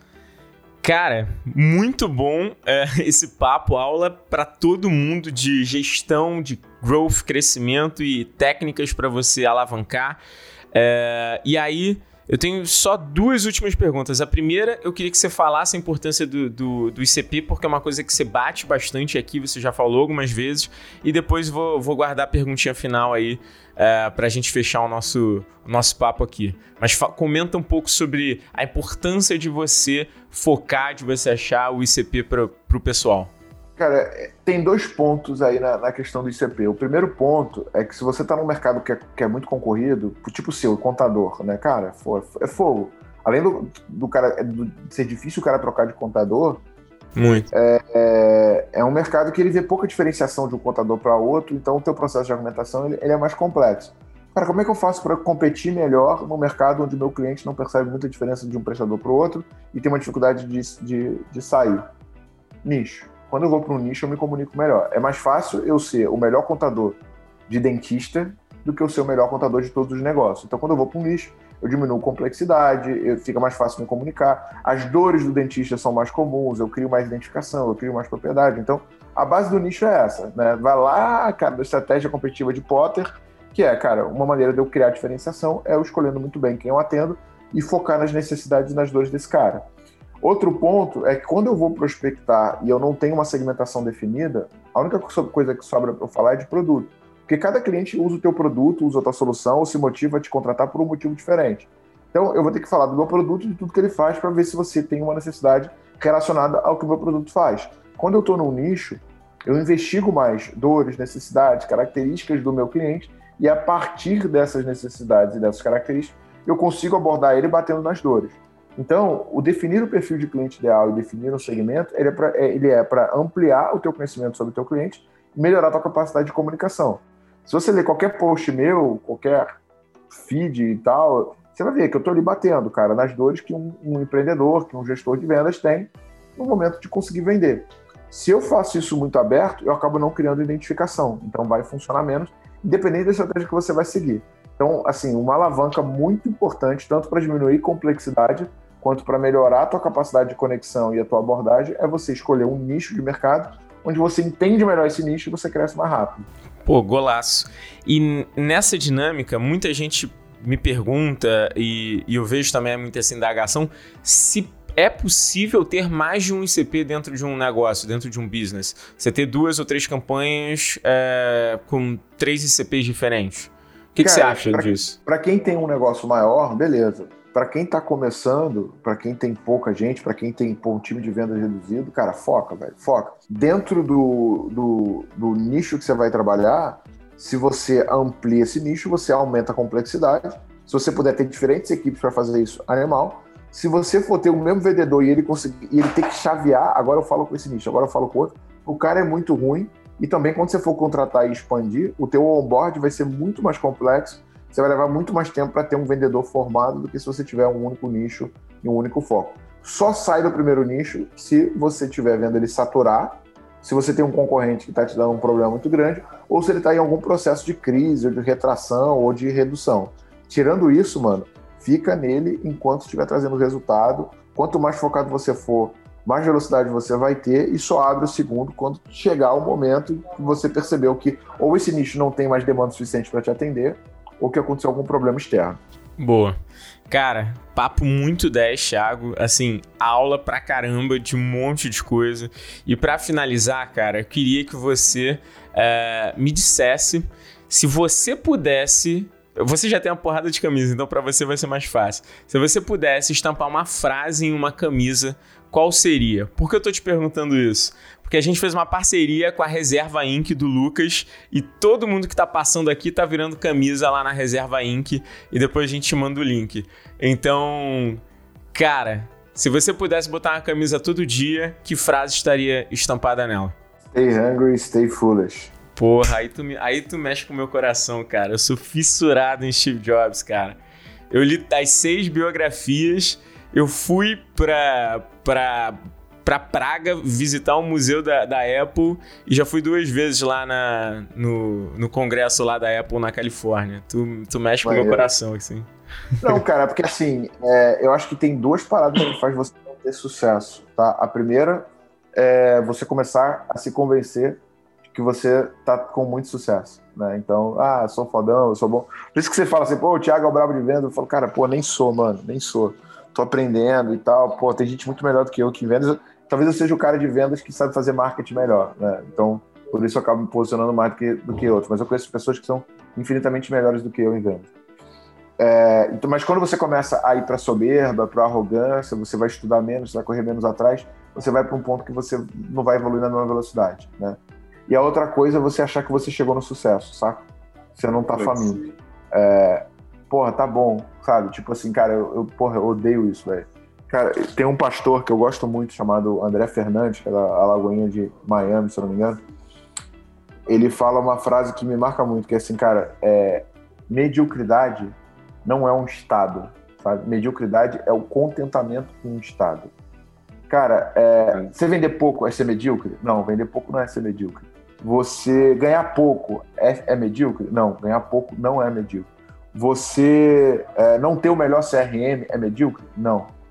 Cara, muito bom é, esse papo, aula para todo mundo de gestão, de growth, crescimento e técnicas para você alavancar. É, e aí, eu tenho só duas últimas perguntas. A primeira, eu queria que você falasse a importância do, do, do ICP, porque é uma coisa que você bate bastante aqui, você já falou algumas vezes. E depois vou, vou guardar a perguntinha final aí é, para a gente fechar o nosso, o nosso papo aqui. Mas comenta um pouco sobre a importância de você focar, de você achar o ICP para o pessoal. Cara, é, tem dois pontos aí na, na, questão do ICP. O primeiro ponto é que se você está num mercado que é, que é, muito concorrido, tipo o seu, contador, né, cara, é fogo. Além do, do cara do, de ser difícil o cara trocar de contador, muito. É, é, é, um mercado que ele vê pouca diferenciação de um contador para outro, então o teu processo de argumentação ele, ele é mais complexo. Cara, como é que eu faço para competir melhor no mercado onde o meu cliente não percebe muita diferença de um prestador para o outro e tem uma dificuldade de, de, de sair? Nicho. Quando eu vou para um nicho, eu me comunico melhor. É mais fácil eu ser o melhor contador de dentista do que eu ser o melhor contador de todos os negócios. Então, quando eu vou para um nicho, eu diminuo complexidade, eu, fica mais fácil me comunicar. As dores do dentista são mais comuns, eu crio mais identificação, eu crio mais propriedade. Então, a base do nicho é essa, né? Vai lá, cara, da estratégia competitiva de Potter, que é, cara, uma maneira de eu criar diferenciação é eu escolhendo muito bem quem eu atendo e focar nas necessidades e nas dores desse cara. Outro ponto é que quando eu vou prospectar e eu não tenho uma segmentação definida, a única coisa que sobra para eu falar é de produto. Porque cada cliente usa o teu produto, usa a tua solução ou se motiva a te contratar por um motivo diferente. Então, eu vou ter que falar do meu produto e de tudo que ele faz para ver se você tem uma necessidade relacionada ao que o meu produto faz. Quando eu estou num nicho, eu investigo mais dores, necessidades, características do meu cliente e a partir dessas necessidades e dessas características, eu consigo abordar ele batendo nas dores. Então, o definir o perfil de cliente ideal e definir um segmento, ele é para é ampliar o teu conhecimento sobre o teu cliente e melhorar a tua capacidade de comunicação. Se você ler qualquer post meu, qualquer feed e tal, você vai ver que eu estou ali batendo, cara, nas dores que um, um, empreendedor, que um gestor de vendas tem no momento de conseguir vender. Se eu faço isso muito aberto, eu acabo não criando identificação, então vai funcionar menos independente da estratégia que você vai seguir. Então, assim, uma alavanca muito importante, tanto para diminuir complexidade, quanto para melhorar a tua capacidade de conexão e a tua abordagem, é você escolher um nicho de mercado onde você entende melhor esse nicho e você cresce mais rápido. Pô, golaço. E nessa dinâmica, muita gente me pergunta, e, e eu vejo também muita essa indagação, se é possível ter mais de um ICP dentro de um negócio, dentro de um business. Você ter duas ou três campanhas é, com três ICPs diferentes. O que, Cara, que você acha pra, disso? Para quem tem um negócio maior, beleza. Para quem está começando, para quem tem pouca gente, para quem tem um time de vendas reduzido, cara, foca, velho, foca. Dentro do, do, do nicho que você vai trabalhar, se você amplia esse nicho, você aumenta a complexidade. Se você puder ter diferentes equipes para fazer isso, animal. Se você for ter o mesmo vendedor e ele conseguir, e ele que chavear, agora eu falo com esse nicho, agora eu falo com outro, o cara é muito ruim. E também quando você for contratar e expandir, o teu onboard vai ser muito mais complexo. Você vai levar muito mais tempo para ter um vendedor formado do que se você tiver um único nicho e um único foco. Só sai do primeiro nicho se você estiver vendo ele saturar, se você tem um concorrente que está te dando um problema muito grande, ou se ele está em algum processo de crise, ou de retração, ou de redução. Tirando isso, mano, fica nele enquanto estiver trazendo resultado. Quanto mais focado você for, mais velocidade você vai ter e só abre o segundo quando chegar o momento que você percebeu que ou esse nicho não tem mais demanda suficiente para te atender ou que aconteceu algum problema externo. Boa. Cara, papo muito 10, Thiago. Assim, aula pra caramba de um monte de coisa. E para finalizar, cara, eu queria que você é, me dissesse se você pudesse você já tem uma porrada de camisa, então para você vai ser mais fácil. Se você pudesse estampar uma frase em uma camisa, qual seria? Por que eu tô te perguntando isso? Porque a gente fez uma parceria com a Reserva Inc. do Lucas e todo mundo que tá passando aqui tá virando camisa lá na Reserva Inc. e depois a gente te manda o link. Então, cara, se você pudesse botar uma camisa todo dia, que frase estaria estampada nela? Stay hungry, stay foolish. Porra, aí tu, aí tu mexe com o meu coração, cara. Eu sou fissurado em Steve Jobs, cara. Eu li as seis biografias, eu fui pra, pra, pra Praga visitar o museu da, da Apple e já fui duas vezes lá na, no, no congresso lá da Apple na Califórnia. Tu, tu mexe com o meu coração, assim. Não, cara, porque assim, é, eu acho que tem duas paradas que faz você não ter sucesso, tá? A primeira é você começar a se convencer que você tá com muito sucesso, né? Então, ah, sou fodão, eu sou bom. Por isso que você fala assim, pô, o Thiago é o brabo de venda. Eu falo, cara, pô, nem sou, mano, nem sou. Tô aprendendo e tal. Pô, tem gente muito melhor do que eu que vende. Talvez eu seja o cara de vendas que sabe fazer marketing melhor, né? Então, por isso eu acabo me posicionando mais do que, do que outros. Mas eu conheço pessoas que são infinitamente melhores do que eu em vendas. É, então, mas quando você começa a ir para soberba, para arrogância, você vai estudar menos, você vai correr menos atrás, você vai para um ponto que você não vai evoluir na mesma velocidade, né? E a outra coisa é você achar que você chegou no sucesso, saca? Você não tá faminto. É, porra, tá bom, sabe? Tipo assim, cara, eu, eu porra, eu odeio isso, velho. Cara, tem um pastor que eu gosto muito chamado André Fernandes, que é da Alagoinha de Miami, se eu não me engano. Ele fala uma frase que me marca muito, que é assim, cara, é, mediocridade não é um estado, sabe? Mediocridade é o contentamento com um estado. Cara, é, você vender pouco é ser medíocre? Não, vender pouco não é ser medíocre. Você ganhar pouco é, é medíocre? Não, ganhar pouco não é medíocre. Você é, não ter o melhor CRM é medíocre? Não.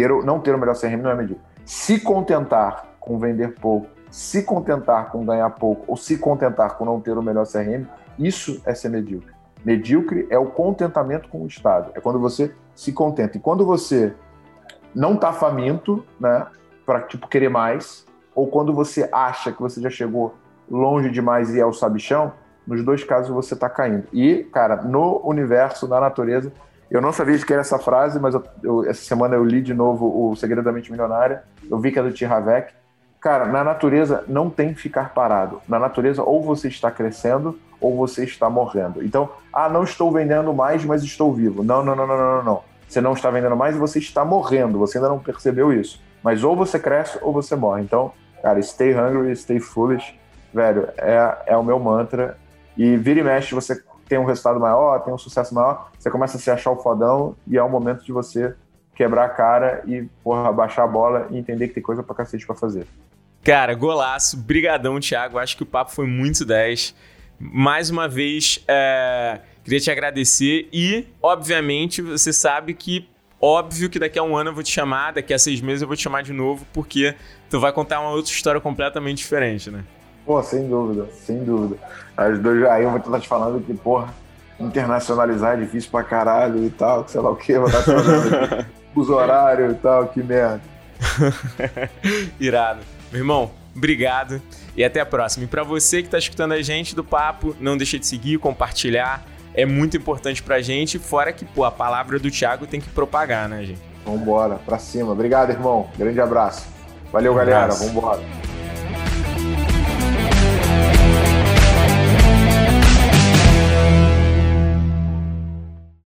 Ter, não ter o melhor CRM não é medíocre. Se contentar com vender pouco, se contentar com ganhar pouco, ou se contentar com não ter o melhor CRM, isso é ser medíocre. Medíocre é o contentamento com o estado. É quando você se contenta. E quando você não está faminto, né, para tipo querer mais, ou quando você acha que você já chegou longe demais e é o sabichão, nos dois casos você está caindo. E, cara, no universo, na natureza, eu não sabia de que era essa frase, mas eu, eu, essa semana eu li de novo o Segredo da Mente Milionária, eu vi que é do T. Havek. Cara, na natureza não tem ficar parado. Na natureza, ou você está crescendo, ou você está morrendo. Então, ah, não estou vendendo mais, mas estou vivo. Não, não, não, não, não, não. Você não está vendendo mais e você está morrendo. Você ainda não percebeu isso. Mas ou você cresce ou você morre. Então, cara, stay hungry, stay foolish, velho, é, é o meu mantra. E vira e mexe, você tem um resultado maior, tem um sucesso maior, você começa a se achar o fodão e é o momento de você quebrar a cara e, porra, baixar a bola e entender que tem coisa pra cacete pra fazer. Cara, golaço. Brigadão, Thiago. Acho que o papo foi muito 10. mais uma vez, é, queria te agradecer e, obviamente, você sabe que Óbvio que daqui a um ano eu vou te chamar, daqui a seis meses eu vou te chamar de novo, porque tu vai contar uma outra história completamente diferente, né? Pô, sem dúvida, sem dúvida. As dois, aí eu vou estar te falando que, porra, internacionalizar é difícil pra caralho e tal, sei lá o que, vou estar te falando os horários e tal, que merda. Irado. Meu irmão, obrigado e até a próxima. E para você que está escutando a gente do papo, não deixe de seguir, compartilhar. É muito importante pra gente, fora que, pô, a palavra do Thiago tem que propagar, né, gente? Vambora, pra cima. Obrigado, irmão. Grande abraço. Valeu, um galera. Vambora.